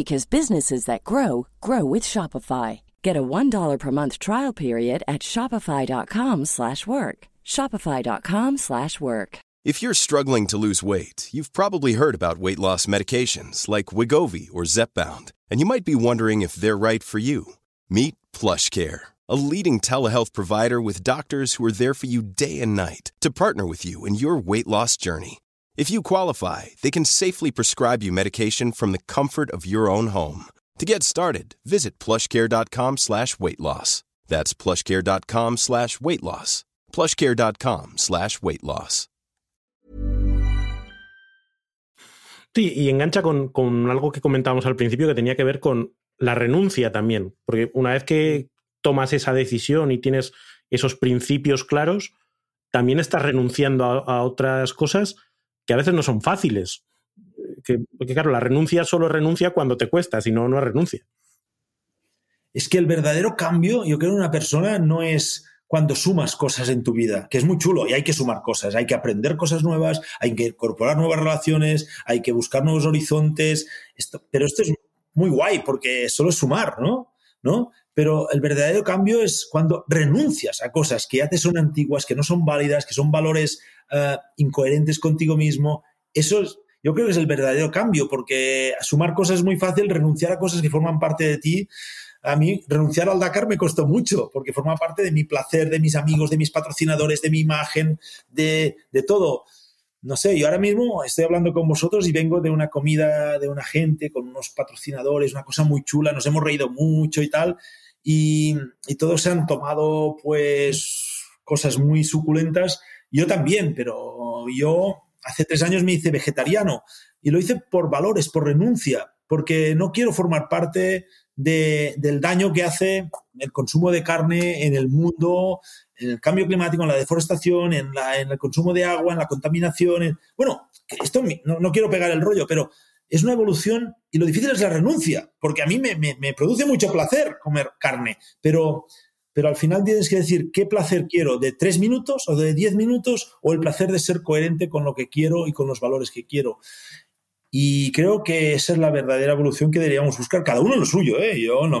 because businesses that grow grow with Shopify. Get a $1 per month trial period at shopify.com/work. shopify.com/work. If you're struggling to lose weight, you've probably heard about weight loss medications like Wigovi or Zepbound, and you might be wondering if they're right for you. Meet PlushCare, a leading telehealth provider with doctors who are there for you day and night to partner with you in your weight loss journey. If you qualify, they can safely prescribe you medication from the comfort of your own home. To get started, visit plushcare.com slash weight loss. That's plushcare.com slash weight loss. Plushcare.com slash weight loss. Sí, y engancha con, con algo que comentábamos al principio que tenía que ver con la renuncia también. Porque una vez que tomas esa decisión y tienes esos principios claros, también estás renunciando a, a otras cosas que a veces no son fáciles. porque claro, la renuncia solo renuncia cuando te cuesta, si no, no renuncia. Es que el verdadero cambio, yo creo, en una persona no es cuando sumas cosas en tu vida, que es muy chulo y hay que sumar cosas, hay que aprender cosas nuevas, hay que incorporar nuevas relaciones, hay que buscar nuevos horizontes, pero esto es muy guay porque solo es sumar, ¿no? ¿No? Pero el verdadero cambio es cuando renuncias a cosas que ya te son antiguas, que no son válidas, que son valores eh, incoherentes contigo mismo. Eso es, yo creo que es el verdadero cambio, porque sumar cosas es muy fácil, renunciar a cosas que forman parte de ti a mí renunciar al Dakar me costó mucho, porque forma parte de mi placer, de mis amigos, de mis patrocinadores, de mi imagen, de, todo. No sé, yo ahora mismo estoy hablando con vosotros y vengo de una comida de una gente, con unos patrocinadores, una cosa muy chula, nos hemos reído mucho y tal, y, y todos se han tomado pues cosas muy suculentas. Yo también, pero yo hace tres años me hice vegetariano y lo hice por valores, por renuncia, porque no quiero formar parte del daño que hace el consumo de carne en el mundo, en el cambio climático, en la deforestación, en, el consumo de agua, en la contaminación. Bueno, esto no, quiero pegar el rollo, pero es una evolución y lo difícil es la renuncia, porque a mí me, produce mucho placer comer carne, pero, pero al final tienes que decir qué placer quiero, de tres minutos o de diez minutos, o el placer de ser coherente con lo que quiero y con los valores que quiero. Y creo que esa es la verdadera evolución que deberíamos buscar, cada uno lo suyo. ¿eh? Yo no,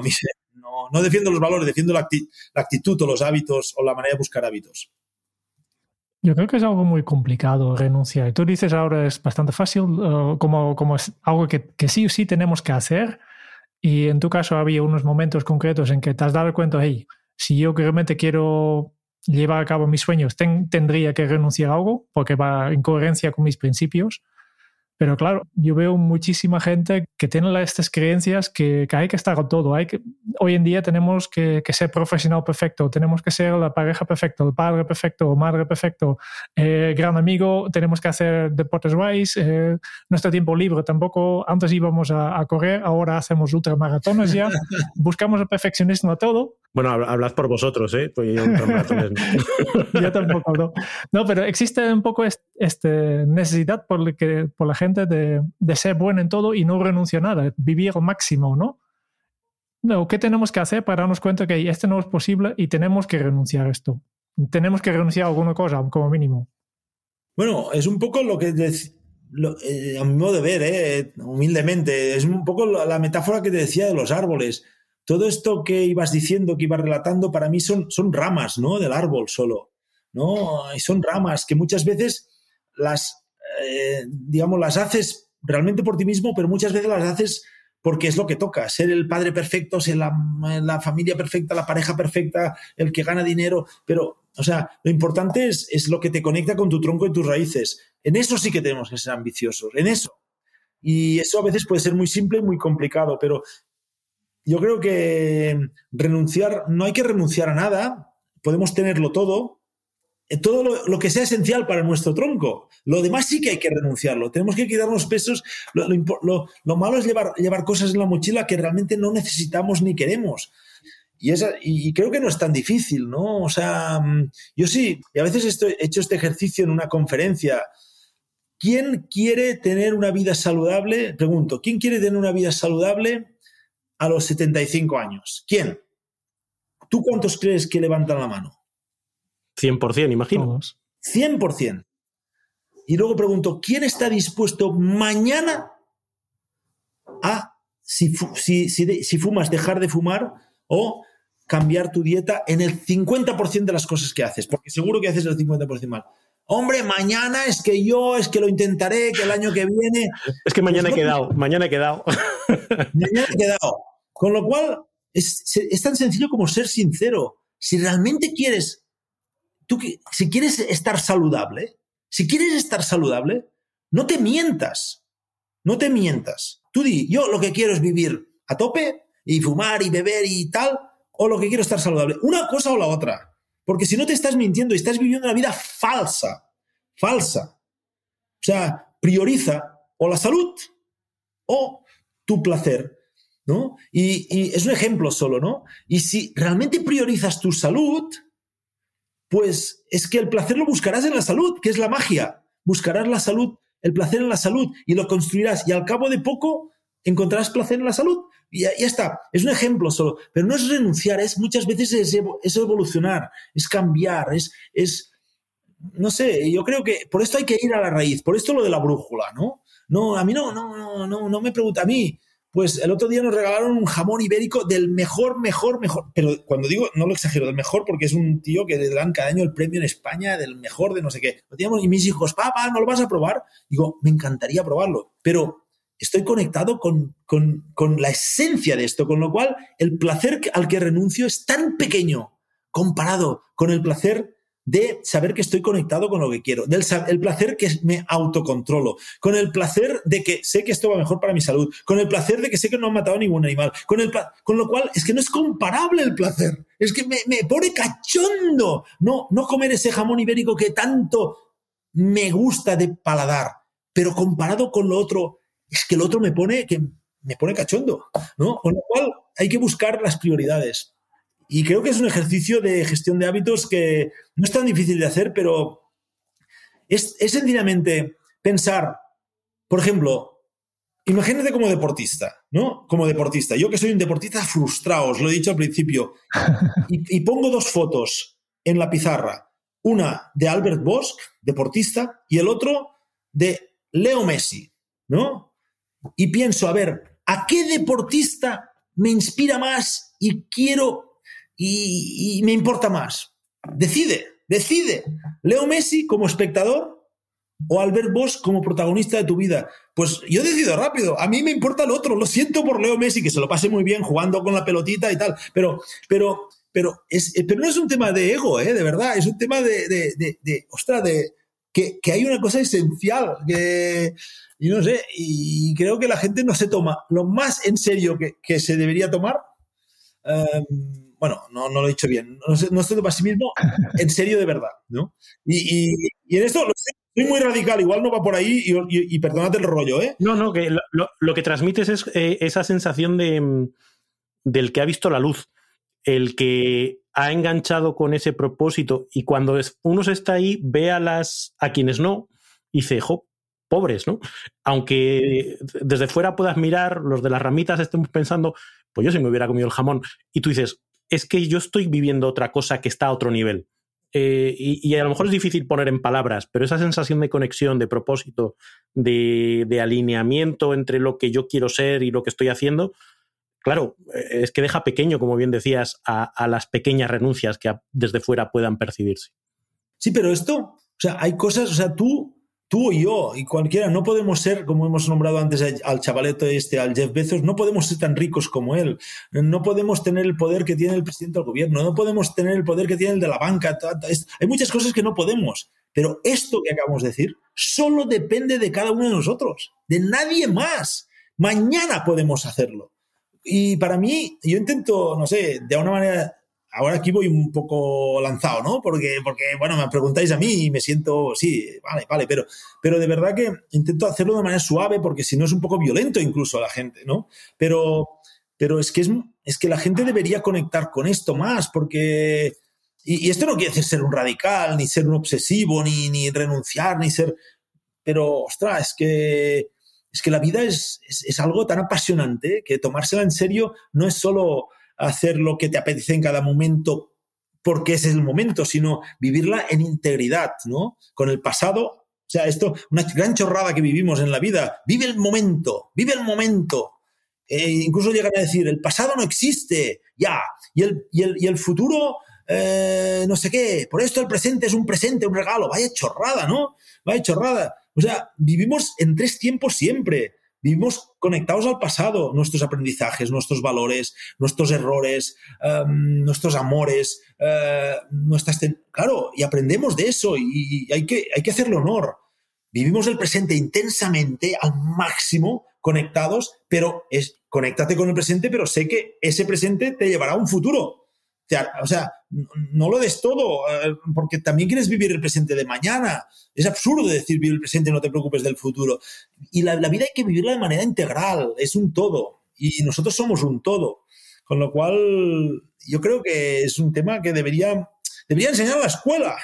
no, no defiendo los valores, defiendo la, actitud o los hábitos o la manera de buscar hábitos. Yo creo que es algo muy complicado renunciar. Y tú dices ahora es bastante fácil, eh, como, como es algo que, que, sí o sí tenemos que hacer. Y en tu caso había unos momentos concretos en que te has dado cuenta, hey, si yo realmente quiero llevar a cabo mis sueños, tendría que renunciar a algo porque va en coherencia con mis principios. Pero claro, yo veo muchísima gente que tiene estas creencias que, hay que estar a todo. Hay que, hoy en día tenemos que, ser profesional perfecto, tenemos que ser la pareja perfecta, el padre perfecto, madre perfecto, eh, gran amigo, tenemos que hacer deportes guays, eh, nuestro tiempo libre tampoco. Antes íbamos a, correr, ahora hacemos ultramaratones ya. Buscamos el perfeccionismo a todo. Bueno, hablad por vosotros, ¿eh? Pues yo, yo tampoco, no. No, pero existe un poco esta necesidad por, que, por la gente de, ser bueno en todo y no renunciar a nada, vivir al máximo, ¿no? No, ¿qué tenemos que hacer para darnos cuenta que esto no es posible y tenemos que renunciar a esto? Tenemos que renunciar a alguna cosa, como mínimo. Bueno, es un poco lo que, eh, a mi modo de ver, eh, humildemente, es un poco la, metáfora que te decía de los árboles. Todo esto que ibas diciendo, que ibas relatando, para mí son, son ramas, ¿no? Del árbol solo, ¿no? Y son ramas que muchas veces las eh, digamos, las haces realmente por ti mismo, pero muchas veces las haces porque es lo que toca, ser el padre perfecto, ser la, familia perfecta, la pareja perfecta, el que gana dinero, pero, o sea, lo importante es, es lo que te conecta con tu tronco y tus raíces. En eso sí que tenemos que ser ambiciosos, en eso. Y eso a veces puede ser muy simple y muy complicado, pero yo creo que renunciar, no hay que renunciar a nada, podemos tenerlo todo, eh, todo lo, que sea esencial para nuestro tronco. Lo demás sí que hay que renunciarlo. Tenemos que quitarnos pesos. Lo, malo es llevar, llevar cosas en la mochila que realmente no necesitamos ni queremos. Y, esa, y creo que no es tan difícil, ¿no? O sea, mm, yo sí, y a veces estoy, he hecho este ejercicio en una conferencia. ¿Quién quiere tener una vida saludable? Pregunto, ¿quién quiere tener una vida saludable a los 75 años? ¿Quién? ¿Tú cuántos crees que levantan la mano? 100%, imagino. 100%. Y luego pregunto, ¿quién está dispuesto mañana a, si, si, fumas, dejar de fumar o cambiar tu dieta en el 50% de las cosas que haces? Porque seguro que haces el 50% mal. Hombre, mañana es que yo, es que lo intentaré, que el año que viene... Es que mañana he pues quedado, mañana he quedado. mañana he quedado. Con lo cual, es, tan sencillo como ser sincero. Si realmente quieres tú si quieres estar saludable, si quieres estar saludable, no te mientas. No te mientas. Tú di, yo lo que quiero es vivir a tope y fumar y beber y tal, o lo que quiero es estar saludable. Una cosa o la otra. Porque si no te estás mintiendo y estás viviendo una vida falsa, falsa. O sea, prioriza o la salud o tu placer. Y, es un ejemplo solo, ¿no? Y si realmente priorizas tu salud, pues es que el placer lo buscarás en la salud, que es la magia. Buscarás la salud el placer en la salud y lo construirás y al cabo de poco encontrarás placer en la salud. Y ya, está, es un ejemplo solo, pero no es renunciar, es muchas veces es, evolucionar, es cambiar, es, es, no sé, yo creo que por esto hay que ir a la raíz, por esto lo de la brújula, ¿no? No, a mí no, no, no, no, no me pregunta a mí, pues el otro día nos regalaron un jamón ibérico del mejor, mejor, mejor. Pero cuando digo, no lo exagero, del mejor, porque es un tío que le dan cada año el premio en España del mejor de no sé qué. Lo teníamos y mis hijos, papá, ¿no lo vas a probar? Digo, me encantaría probarlo. Pero estoy conectado con, con, con la esencia de esto, con lo cual el placer al que renuncio es tan pequeño comparado con el placer de saber que estoy conectado con lo que quiero, del el placer que me autocontrolo, con el placer de que sé que esto va mejor para mi salud, con el placer de que sé que no han matado a ningún animal, con, el con lo cual es que no es comparable el placer, es que me, me pone cachondo no, no comer ese jamón ibérico que tanto me gusta de paladar, pero comparado con lo otro, es que el otro me pone, que me pone cachondo, ¿no? Con lo cual hay que buscar las prioridades. Y creo que es un ejercicio de gestión de hábitos que no es tan difícil de hacer, pero es, sencillamente pensar, por ejemplo, imagínate como deportista, ¿no? Como deportista. Yo que soy un deportista frustrado, os lo he dicho al principio, y, y pongo dos fotos en la pizarra. Una de Albert Bosch, deportista, y el otro de Leo Messi, ¿no? Y pienso, a ver, ¿a qué deportista me inspira más y quiero y, me importa más. Decide, decide. Leo Messi como espectador o Albert Bosch como protagonista de tu vida? Pues yo decido rápido. A mí me importa el otro. Lo siento por Leo Messi, que se lo pase muy bien jugando con la pelotita y tal. Pero, pero, pero, es, eh, pero no es un tema de ego, ¿eh? de verdad. Es un tema de, de, de, ostras, de que, que, hay una cosa esencial que, y no sé, y creo que la gente no se toma lo más en serio que, que se debería tomar. Um, bueno, no, no lo he dicho bien, no, estoy para sí mismo en serio de verdad, ¿no? Y, en esto soy muy radical, igual no va por ahí y, y, perdonad el rollo, ¿eh? No, no, que lo, que transmites es eh, esa sensación de, mm, del que ha visto la luz, el que ha enganchado con ese propósito y cuando uno se está ahí, ve a, las, a quienes no y dice, jo, pobres, ¿no? Aunque desde fuera puedas mirar, los de las ramitas estemos pensando, pues yo si me hubiera comido el jamón, y tú dices, es que yo estoy viviendo otra cosa que está a otro nivel. Eh, y, a lo mejor es difícil poner en palabras, pero esa sensación de conexión, de propósito, de, alineamiento entre lo que yo quiero ser y lo que estoy haciendo, claro, eh, es que deja pequeño, como bien decías, a, las pequeñas renuncias que desde fuera puedan percibirse. Sí, pero esto, o sea, hay cosas, o sea, tú tú y yo y cualquiera no podemos ser, como hemos nombrado antes al chavaleto este, al Jeff Bezos, no podemos ser tan ricos como él. No podemos tener el poder que tiene el presidente del gobierno, no podemos tener el poder que tiene el de la banca. Hay muchas cosas que no podemos. Pero esto que acabamos de decir solo depende de cada uno de nosotros, de nadie más. Mañana podemos hacerlo. Y para mí, yo intento, no sé, de alguna manera ahora aquí voy un poco lanzado, ¿no? Porque, porque, bueno, me preguntáis a mí y me siento, sí, vale, vale, pero, pero de verdad que intento hacerlo de manera suave porque si no es un poco violento incluso a la gente, ¿no? Pero, pero es que, es, es que la gente debería conectar con esto más porque... Y, esto no quiere decir ser un radical, ni ser un obsesivo, ni, ni renunciar, ni ser... Pero, ostras, es que, es que la vida es, es, es algo tan apasionante que tomársela en serio no es solo hacer lo que te apetece en cada momento porque ese es el momento, sino vivirla en integridad, ¿no? Con el pasado. O sea, esto, una gran chorrada que vivimos en la vida. Vive el momento, vive el momento. E incluso llegan a decir, el pasado no existe, ya. Y el, y el, futuro, eh, no sé qué. Por esto el presente es un presente, un regalo. Vaya chorrada, ¿no? Vaya chorrada. O sea, vivimos en tres tiempos siempre. Vivimos conectados al pasado, nuestros aprendizajes, nuestros valores, nuestros errores, em, nuestros amores, eh, nuestras... Claro, y aprendemos de eso y, hay, que, hay que hacerle honor. Vivimos el presente intensamente, al máximo, conectados, pero es, conéctate con el presente, pero sé que ese presente te llevará a un futuro o sea, no lo des todo, eh, porque también quieres vivir el presente de mañana. Es absurdo decir vivir el presente y no te preocupes del futuro. Y la, vida hay que vivirla de manera integral, es un todo. Y nosotros somos un todo. Con lo cual, yo creo que es un tema que debería, debería enseñar a la escuela.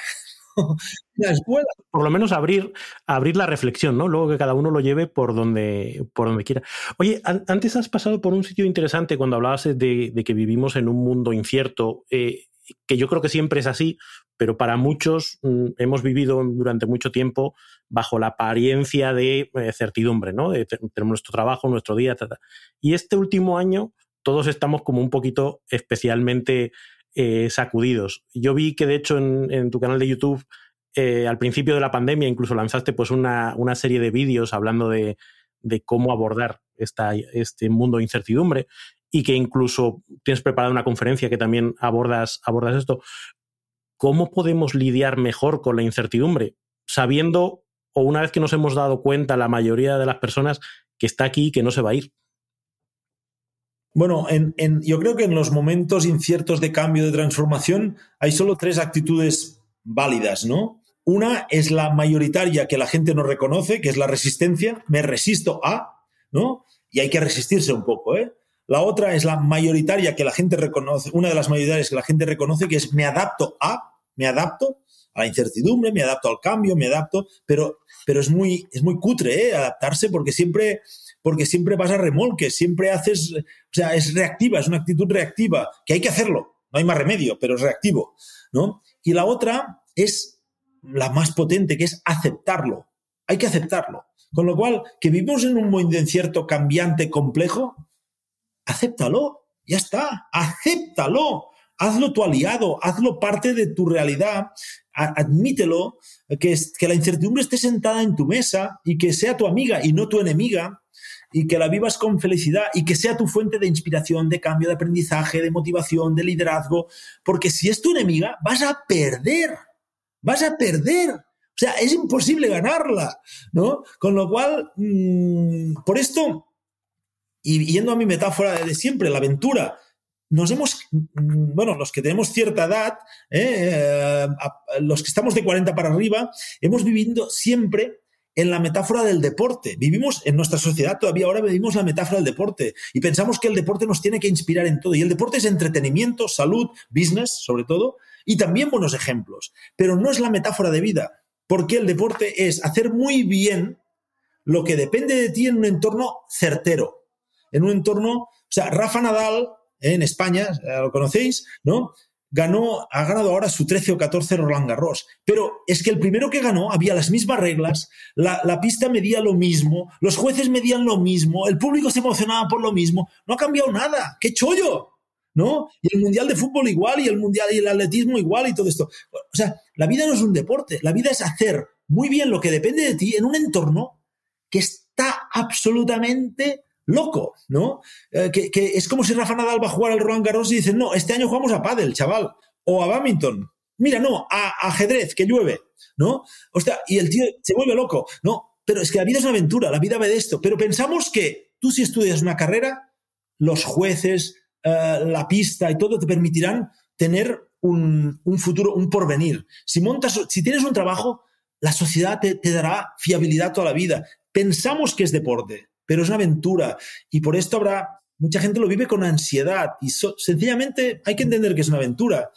la escuela. Por lo menos abrir, abrir la reflexión, ¿no? Luego que cada uno lo lleve por donde, por donde quiera. Oye, antes has pasado por un sitio interesante cuando hablabas de, que vivimos en un mundo incierto, eh, que yo creo que siempre es así, pero para muchos mm, hemos vivido durante mucho tiempo bajo la apariencia de eh, certidumbre, ¿no? De, tenemos nuestro trabajo, nuestro día, etc. Y este último año todos estamos como un poquito especialmente eh, sacudidos. Yo vi que de hecho en, tu canal de YouTube eh, al principio de la pandemia incluso lanzaste pues una, serie de vídeos hablando de, cómo abordar esta, este mundo de incertidumbre y que incluso tienes preparada una conferencia que también abordas, esto. ¿Cómo podemos lidiar mejor con la incertidumbre? Sabiendo, o una vez que nos hemos dado cuenta, la mayoría de las personas que está aquí y que no se va a ir. Bueno, en, yo creo que en los momentos inciertos de cambio, de transformación, hay solo tres actitudes válidas, ¿no? Una es la mayoritaria que la gente no reconoce, que es la resistencia. Me resisto a, ¿no? Y hay que resistirse un poco, ¿eh? La otra es la mayoritaria que la gente reconoce, una de las mayoritarias que la gente reconoce, que es me adapto a, me adapto a la incertidumbre, me adapto al cambio, me adapto, pero, pero es, muy, es muy cutre ¿eh? adaptarse porque siempre, porque siempre vas a remolque, siempre haces, o sea, es reactiva, es una actitud reactiva, que hay que hacerlo, no hay más remedio, pero es reactivo, ¿no? Y la otra es la más potente, que es aceptarlo, hay que aceptarlo. Con lo cual, que vivimos en un mundo incierto, cambiante, complejo, acéptalo, ya está, acéptalo, hazlo tu aliado, hazlo parte de tu realidad, admítelo, que, que la incertidumbre esté sentada en tu mesa y que sea tu amiga y no tu enemiga, y que la vivas con felicidad y que sea tu fuente de inspiración, de cambio, de aprendizaje, de motivación, de liderazgo, porque si es tu enemiga, vas a perder, vas a perder. O sea, es imposible ganarla, ¿no? Con lo cual, mm, por esto, y yendo a mi metáfora de siempre, la aventura, nos hemos, mm, bueno, los que tenemos cierta edad, ¿eh? Eh, los que estamos de 40 para arriba, hemos vivido siempre en la metáfora del deporte. Vivimos en nuestra sociedad, todavía ahora vivimos la metáfora del deporte y pensamos que el deporte nos tiene que inspirar en todo. Y el deporte es entretenimiento, salud, business, sobre todo, y también buenos ejemplos. Pero no es la metáfora de vida, porque el deporte es hacer muy bien lo que depende de ti en un entorno certero en un entorno, o sea, Rafa Nadal en España, lo conocéis, ¿no? Ganó, ha ganado ahora su 13 o 14 Roland Garros. Pero es que el primero que ganó había las mismas reglas, la, la, pista medía lo mismo, los jueces medían lo mismo, el público se emocionaba por lo mismo. No ha cambiado nada. ¡Qué chollo! ¿No? Y el Mundial de Fútbol igual, y el Mundial y el atletismo igual, y todo esto. O sea, la vida no es un deporte, la vida es hacer muy bien lo que depende de ti en un entorno que está absolutamente loco, ¿no? Eh, que, es como si Rafa Nadal va a jugar al Roland Garros y dice, no, este año jugamos a pádel, chaval, o a badminton. Mira, no, a, ajedrez, que llueve, ¿no? O sea, y el tío se vuelve loco, ¿no? Pero es que la vida es una aventura, la vida va de esto. Pero pensamos que tú si estudias una carrera, los jueces, eh, la pista y todo te permitirán tener un, futuro, un porvenir. Si montas, si tienes un trabajo, la sociedad te, te dará fiabilidad toda la vida. Pensamos que es deporte, pero es una aventura. Y por esto habrá, mucha gente lo vive con ansiedad. Y sencillamente hay que entender que es una aventura,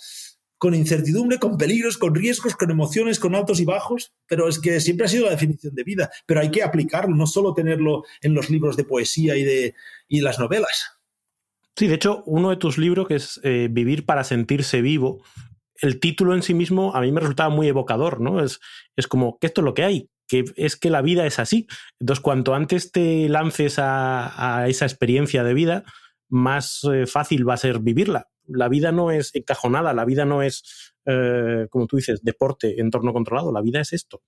con incertidumbre, con peligros, con riesgos, con emociones, con altos y bajos, pero es que siempre ha sido la definición de vida, pero hay que aplicarlo, no solo tenerlo en los libros de poesía y de y las novelas. Sí, de hecho, uno de tus libros, que es eh, Vivir para sentirse vivo, el título en sí mismo a mí me resultaba muy evocador, ¿no? Es, es como que esto es lo que hay, que es que la vida es así. Entonces, cuanto antes te lances a, esa experiencia de vida, más eh, fácil va a ser vivirla. La vida no es encajonada, la vida no es, eh, como tú dices, deporte, entorno controlado, la vida es esto.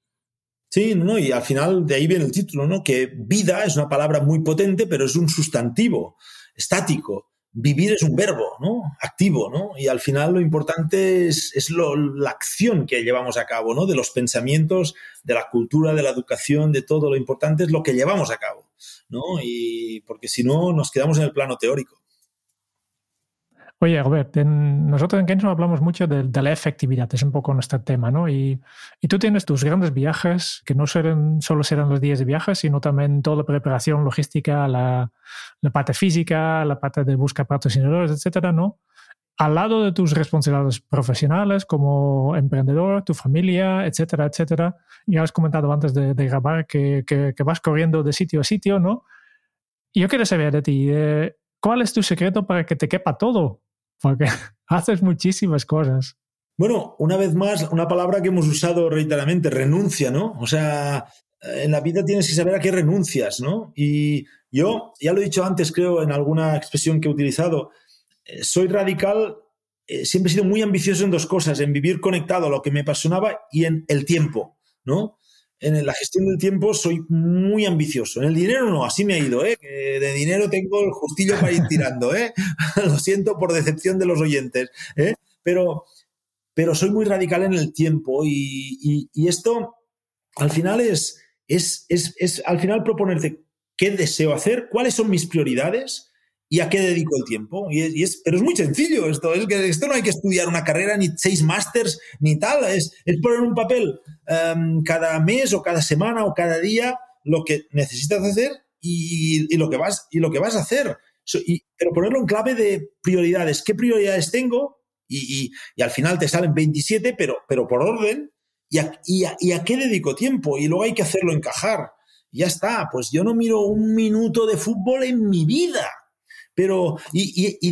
Sí, no, y al final de ahí viene el título, ¿no? Que vida es una palabra muy potente, pero es un sustantivo estático vivir es un verbo, ¿no? Activo, ¿no? Y al final lo importante es, la acción que llevamos a cabo, ¿no? De los pensamientos, de la cultura, de la educación, de todo. Lo importante es lo que llevamos a cabo, ¿no? Y porque si no, nos quedamos en el plano teórico. Oye, Robert, nosotros en Kenzo hablamos mucho de, la efectividad, es un poco nuestro tema, ¿no? Y, tú tienes tus grandes viajes, que no serán, solo serán los días de viaje, sino también toda la preparación logística, la, parte física, la parte de buscar patrocinadores, etcétera, ¿no? al lado de tus responsabilidades profesionales como emprendedor, tu familia, etcétera, etcétera. Ya has comentado antes de, grabar que, que, vas corriendo de sitio a sitio, ¿no? Y yo quiero saber de ti, eh, ¿cuál es tu secreto para que te quepa todo? Porque haces muchísimas cosas. Bueno, una vez más, una palabra que hemos usado reiteradamente, renuncia, ¿no? O sea, en la vida tienes que saber a qué renuncias, ¿no? Y yo, ya lo he dicho antes, creo, en alguna expresión que he utilizado, eh, soy radical, eh, siempre he sido muy ambicioso en dos cosas, en vivir conectado a lo que me apasionaba y en el tiempo, ¿no? En la gestión del tiempo soy muy ambicioso. En el dinero no, así me ha ido, ¿eh? de dinero tengo el justillo para ir tirando, ¿eh? Lo siento por decepción de los oyentes, ¿eh? Pero, pero soy muy radical en el tiempo y, esto al final es, es, es, al final proponerte qué deseo hacer, cuáles son mis prioridades y a qué dedico el tiempo. Y es, pero es muy sencillo esto, es que esto no hay que estudiar una carrera, ni seis másters, ni tal, es, poner un papel em, cada mes o cada semana o cada día lo que necesitas hacer y, lo, que vas, y lo que vas a hacer. pero ponerlo en clave de prioridades. ¿Qué prioridades tengo? Y, al final te salen 27, pero, pero por orden. ¿Y a, y a qué dedico tiempo? Y luego hay que hacerlo encajar. Ya está, pues yo no miro un minuto de fútbol en mi vida pero, y,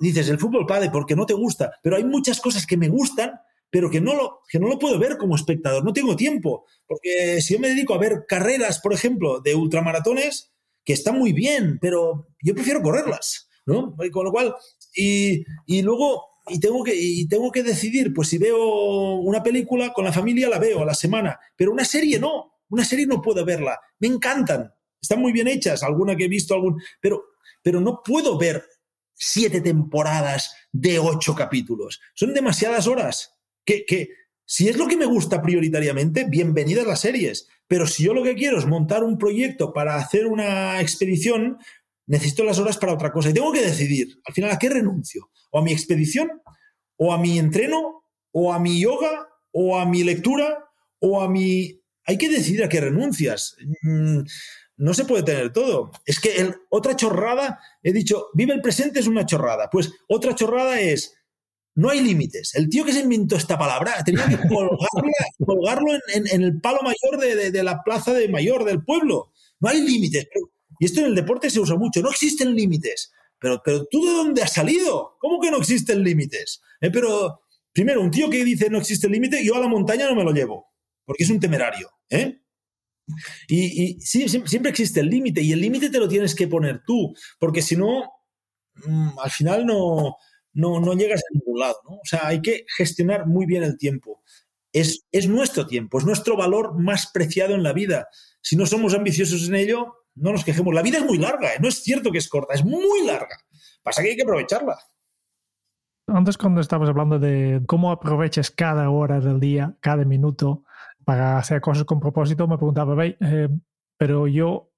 dices, el fútbol padre porque no te gusta, pero hay muchas cosas que me gustan, pero que no, lo, que no lo puedo ver como espectador, no tengo tiempo, porque si yo me dedico a ver carreras, por ejemplo, de ultramaratones, que están muy bien, pero yo prefiero correrlas, ¿no? Con lo cual, y, luego y tengo que y tengo que decidir pues si veo una película con la familia la veo a la semana pero una serie no una serie no puedo verla me encantan están muy bien hechas alguna que he visto algún pero pero no puedo ver siete temporadas de ocho capítulos. Son demasiadas horas. Que, que si es lo que me gusta prioritariamente, bienvenidas las series. Pero si yo lo que quiero es montar un proyecto para hacer una expedición, necesito las horas para otra cosa. Y tengo que decidir, al final, ¿a qué renuncio? ¿O a mi expedición? ¿O a mi entreno? ¿O a mi yoga? ¿O a mi lectura? ¿O a mi... Hay que decidir a qué renuncias. Mm, no se puede tener todo. Es que otra chorrada, he dicho, vive el presente es una chorrada. Pues otra chorrada es, no hay límites. El tío que se inventó esta palabra tenía que colgarlo en, el palo mayor de, la plaza de mayor del pueblo. No hay límites. y esto en el deporte se usa mucho. No existen límites. Pero, pero tú de dónde has salido? ¿Cómo que no existen límites? Eh, pero, primero, un tío que dice no existe límite, yo a la montaña no me lo llevo, porque es un temerario. ¿eh? Y, sí, siempre existe el límite y el límite te lo tienes que poner tú, porque si no, mm, al final no, no, llegas a ningún lado. ¿no? O sea, hay que gestionar muy bien el tiempo. Es, es nuestro tiempo, es nuestro valor más preciado en la vida. Si no somos ambiciosos en ello, no nos quejemos. La vida es muy larga, ¿eh? no es cierto que es corta, es muy larga. Pasa que hay que aprovecharla. Antes cuando estabas hablando de cómo aprovechas cada hora del día, cada minuto, para hacer cosas con propósito, me preguntaba, eh, pero yo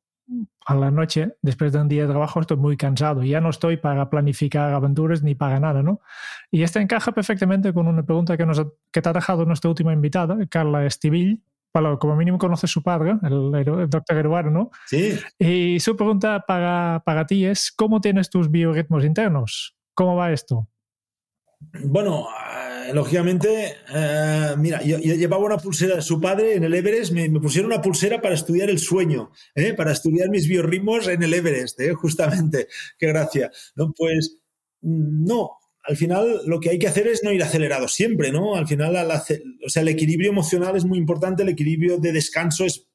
a la noche, después de un día de trabajo, estoy muy cansado. Ya no estoy para planificar aventuras ni para nada, ¿no? Y esta encaja perfectamente con una pregunta que, nos que te ha dejado nuestra última invitada, Carla Estivill. Bueno, como mínimo conoce su padre, el, doctor Eduardo, ¿no? Sí. Y su pregunta para, para ti es, ¿cómo tienes tus biorritmos internos? ¿Cómo va esto? Bueno, lógicamente, eh, mira, yo, llevaba una pulsera de su padre en el Everest, me, pusieron una pulsera para estudiar el sueño, ¿eh? para estudiar mis biorritmos en el Everest, ¿eh? justamente. Qué gracia. No, pues no, al final lo que hay que hacer es no ir acelerado siempre, ¿no? Al final, o sea, el equilibrio emocional es muy importante, el equilibrio de descanso es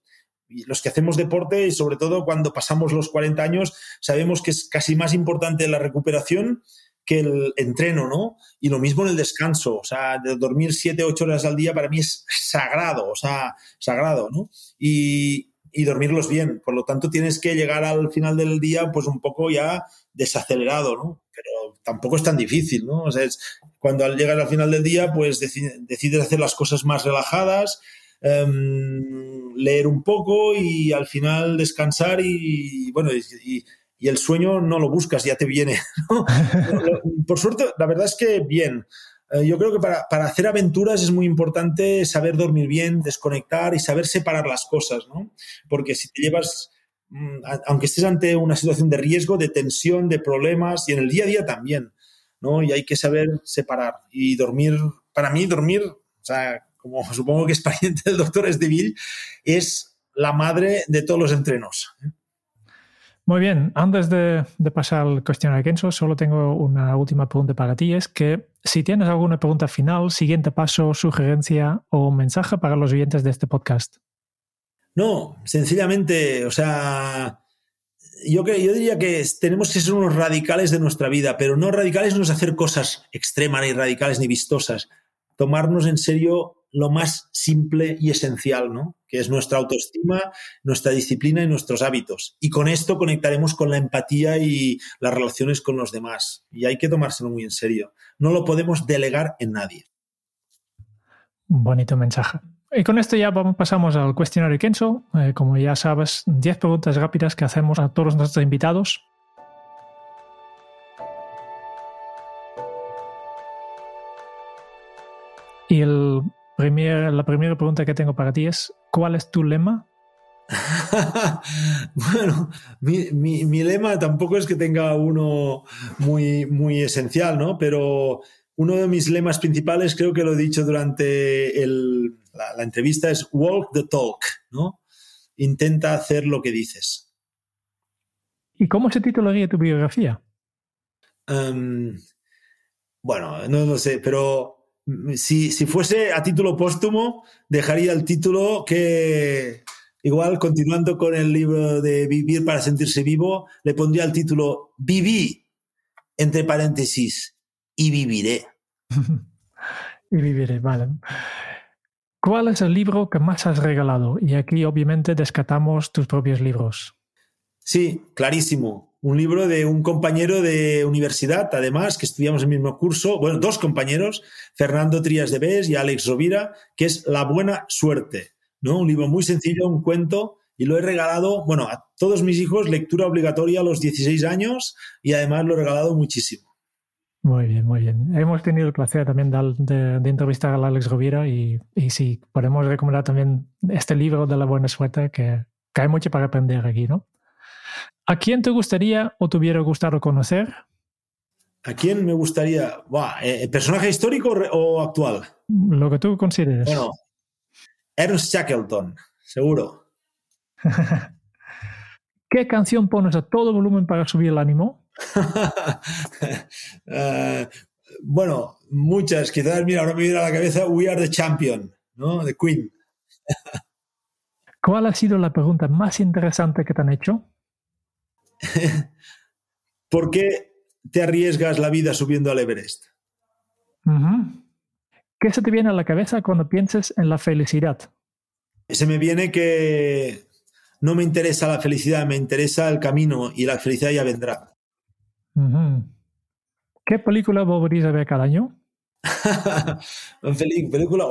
los que hacemos deporte y sobre todo cuando pasamos los 40 años, sabemos que es casi más importante la recuperación que el entreno, ¿no? Y lo mismo en el descanso, o sea, de dormir 7, 8 horas al día para mí es sagrado, o sea, sagrado, ¿no? Y, y dormirlos bien. Por lo tanto, tienes que llegar al final del día, pues un poco ya desacelerado, ¿no? Pero tampoco es tan difícil, ¿no? O sea, es, cuando llegas al final del día, pues decides hacer las cosas más relajadas, em, leer un poco y al final descansar y, bueno, y, y el sueño no lo buscas, ya te viene. Por suerte, la verdad es que bien. Eh, yo creo que para, hacer aventuras es muy importante saber dormir bien, desconectar y saber separar las cosas, ¿no? Porque si te llevas, mm, aunque estés ante una situación de riesgo, de tensión, de problemas, y en el día a día también, ¿no? Y hay que saber separar. Y dormir, para mí, dormir, o sea, como supongo que es pariente del doctor Esdeville, es la madre de todos los entrenos. ¿eh? Muy bien, antes de, pasar al cuestionario Kenzo, solo tengo una última pregunta para ti. Es que si tienes alguna pregunta final, siguiente paso, sugerencia o mensaje para los oyentes de este podcast. No, sencillamente, o sea, yo, yo diría que tenemos que ser unos radicales de nuestra vida, pero no radicales no es hacer cosas extremas, ni radicales, ni vistosas. Tomarnos en serio lo más simple y esencial, ¿no? Que es nuestra autoestima, nuestra disciplina y nuestros hábitos. Y con esto conectaremos con la empatía y las relaciones con los demás. Y hay que tomárselo muy en serio. No lo podemos delegar en nadie. Bonito mensaje. Y con esto ya pasamos al cuestionario Kenzo. Eh, como ya sabes, 10 preguntas rápidas que hacemos a todos nuestros invitados. Y el la primera pregunta que tengo para ti es, ¿cuál es tu lema? bueno, mi, lema tampoco es que tenga uno muy, muy esencial, ¿no? Pero uno de mis lemas principales, creo que lo he dicho durante la, entrevista, es walk the talk, ¿no? Intenta hacer lo que dices. ¿Y cómo se titularía tu biografía? Em, bueno, no lo sé, pero si, fuese a título póstumo, dejaría el título que, igual, continuando con el libro de Vivir para sentirse vivo, le pondría el título Viví, entre paréntesis, y viviré. y viviré, vale. ¿Cuál es el libro que más has regalado? Y aquí obviamente descatamos tus propios libros. Sí, clarísimo un libro de un compañero de universidad, además, que estudiamos el mismo curso, bueno, dos compañeros, Fernando Trías de Bes y Alex Rovira, que es La Buena Suerte, ¿no? Un libro muy sencillo, un cuento, y lo he regalado, bueno, a todos mis hijos, lectura obligatoria a los 16 años, y además lo he regalado muchísimo. Muy bien, muy bien. Hemos tenido el placer también de, entrevistar a Alex Rovira y, y podemos recomendar también este libro de La Buena Suerte, que, que hay mucho para aprender aquí, ¿no? ¿A quién te gustaría o te hubiera gustado conocer? ¿A quién me gustaría? Eh, ¿Personaje histórico o actual? Lo que tú consideres. Bueno, Ernst Shackleton, seguro. ¿Qué canción pones a todo volumen para subir el ánimo? Eh, bueno, muchas. Quizás, mira, ahora me viene a la cabeza We Are the Champion, ¿no? De Queen. ¿Cuál ha sido la pregunta más interesante que te han hecho? ¿Por qué te arriesgas la vida subiendo al Everest? ¿Qué se te viene a la cabeza cuando pienses en la felicidad? Se me viene que no me interesa la felicidad, me interesa el camino y la felicidad ya vendrá. ¿Qué película volverías a ver cada año? película,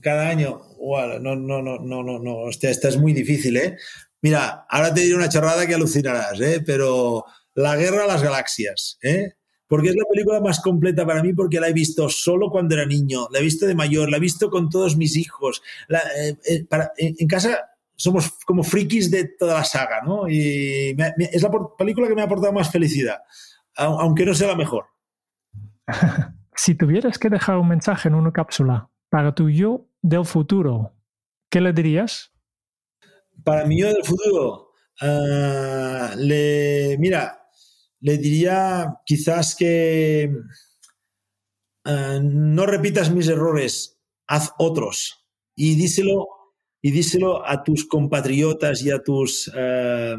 cada año, no, no, no, no, no, no, esta es muy difícil, ¿eh? Mira, ahora te diré una charrada que alucinarás, ¿eh? pero La Guerra a las Galaxias, ¿eh? porque es la película más completa para mí porque la he visto solo cuando era niño, la he visto de mayor, la he visto con todos mis hijos. Eh, eh, en, casa somos como frikis de toda la saga, ¿no? Y es la película que me ha aportado más felicidad, aunque no sea la mejor. si tuvieras que dejar un mensaje en una cápsula para tu yo del futuro, ¿qué le dirías? Para mí yo del futuro, ah, le, mira, le diría quizás que ah, no repitas mis errores, haz otros y díselo y díselo a tus compatriotas y a tus ah,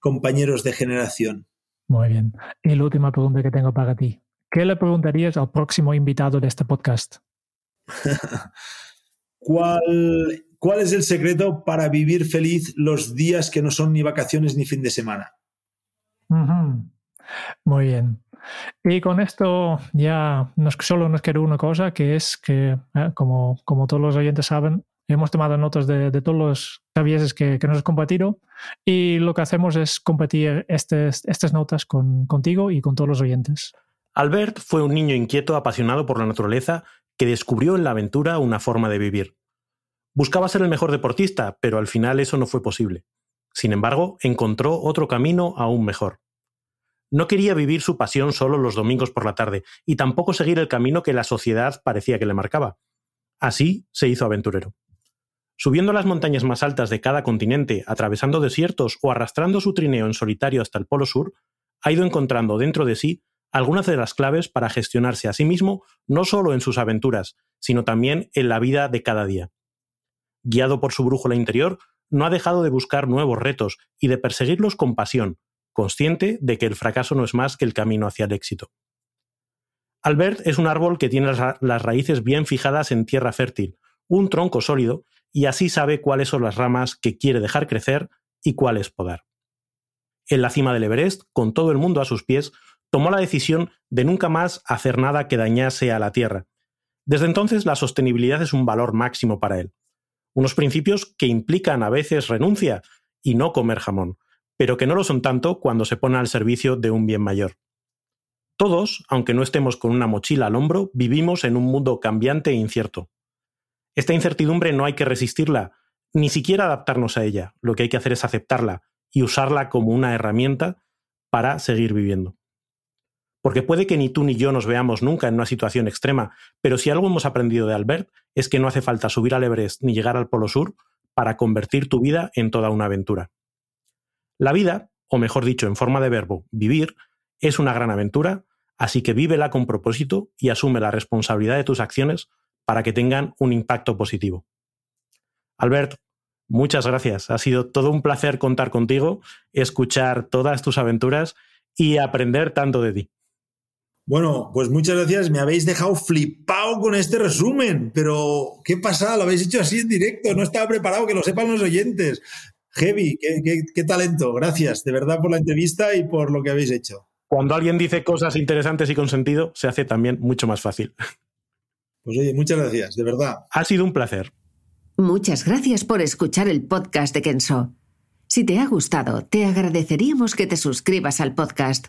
compañeros de generación. Muy bien. Y la última pregunta que tengo para ti. ¿Qué le preguntarías al próximo invitado de este podcast? ¿Cuál ¿Cuál es el secreto para vivir feliz los días que no son ni vacaciones ni fin de semana? Muy bien. Y con esto ya nos, solo nos queda una cosa, que es que, eh, como, como todos los oyentes saben, hemos tomado notas de, todos los sabieses que, nos has compartido y lo que hacemos es compartir estas notas con, contigo y con todos los oyentes. Albert fue un niño inquieto apasionado por la naturaleza que descubrió en la aventura una forma de vivir. Buscaba ser el mejor deportista, pero al final eso no fue posible. Sin embargo, encontró otro camino aún mejor. No quería vivir su pasión solo los domingos por la tarde, y tampoco seguir el camino que la sociedad parecía que le marcaba. Así se hizo aventurero. Subiendo las montañas más altas de cada continente, atravesando desiertos o arrastrando su trineo en solitario hasta el Polo Sur, ha ido encontrando dentro de sí algunas de las claves para gestionarse a sí mismo no solo en sus aventuras, sino también en la vida de cada día. Guiado por su brújula interior, no ha dejado de buscar nuevos retos y de perseguirlos con pasión, consciente de que el fracaso no es más que el camino hacia el éxito. Albert es un árbol que tiene las raíces bien fijadas en tierra fértil, un tronco sólido, y así sabe cuáles son las ramas que quiere dejar crecer y cuáles podar. En la cima del Everest, con todo el mundo a sus pies, tomó la decisión de nunca más hacer nada que dañase a la Tierra. Desde entonces la sostenibilidad es un valor máximo para él. Unos principios que implican a veces renuncia y no comer jamón, pero que no lo son tanto cuando se pone al servicio de un bien mayor. Todos, aunque no estemos con una mochila al hombro, vivimos en un mundo cambiante e incierto. Esta incertidumbre no hay que resistirla, ni siquiera adaptarnos a ella, lo que hay que hacer es aceptarla y usarla como una herramienta para seguir viviendo. Porque puede que ni tú ni yo nos veamos nunca en una situación extrema, pero si algo hemos aprendido de Albert es que no hace falta subir al Everest ni llegar al Polo Sur para convertir tu vida en toda una aventura. La vida, o mejor dicho, en forma de verbo, vivir, es una gran aventura, así que vívela con propósito y asume la responsabilidad de tus acciones para que tengan un impacto positivo. Albert, muchas gracias. Ha sido todo un placer contar contigo, escuchar todas tus aventuras y aprender tanto de ti. Bueno, pues muchas gracias. Me habéis dejado flipado con este resumen, pero qué pasa, lo habéis hecho así en directo. No estaba preparado, que lo sepan los oyentes. Heavy, qué, talento. Gracias de verdad por la entrevista y por lo que habéis hecho. Cuando alguien dice cosas interesantes y con sentido, se hace también mucho más fácil. Pues oye, muchas gracias, de verdad. Ha sido un placer. Muchas gracias por escuchar el podcast de Kenso. Si te ha gustado, te agradeceríamos que te suscribas al podcast,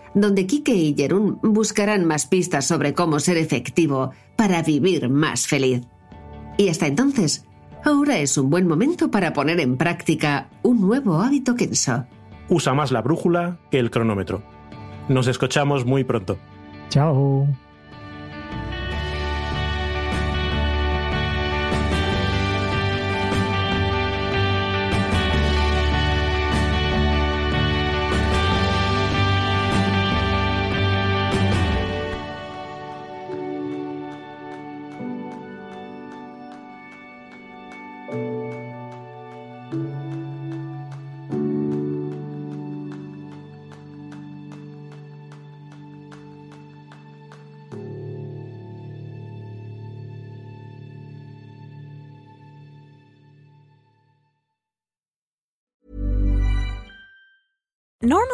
donde Kike y Jerún buscarán más pistas sobre cómo ser efectivo para vivir más feliz. Y hasta entonces, Ahora es un buen momento para poner en práctica un nuevo hábito Kenso. Usa más la brújula que el cronómetro. Nos escuchamos muy pronto. Chao.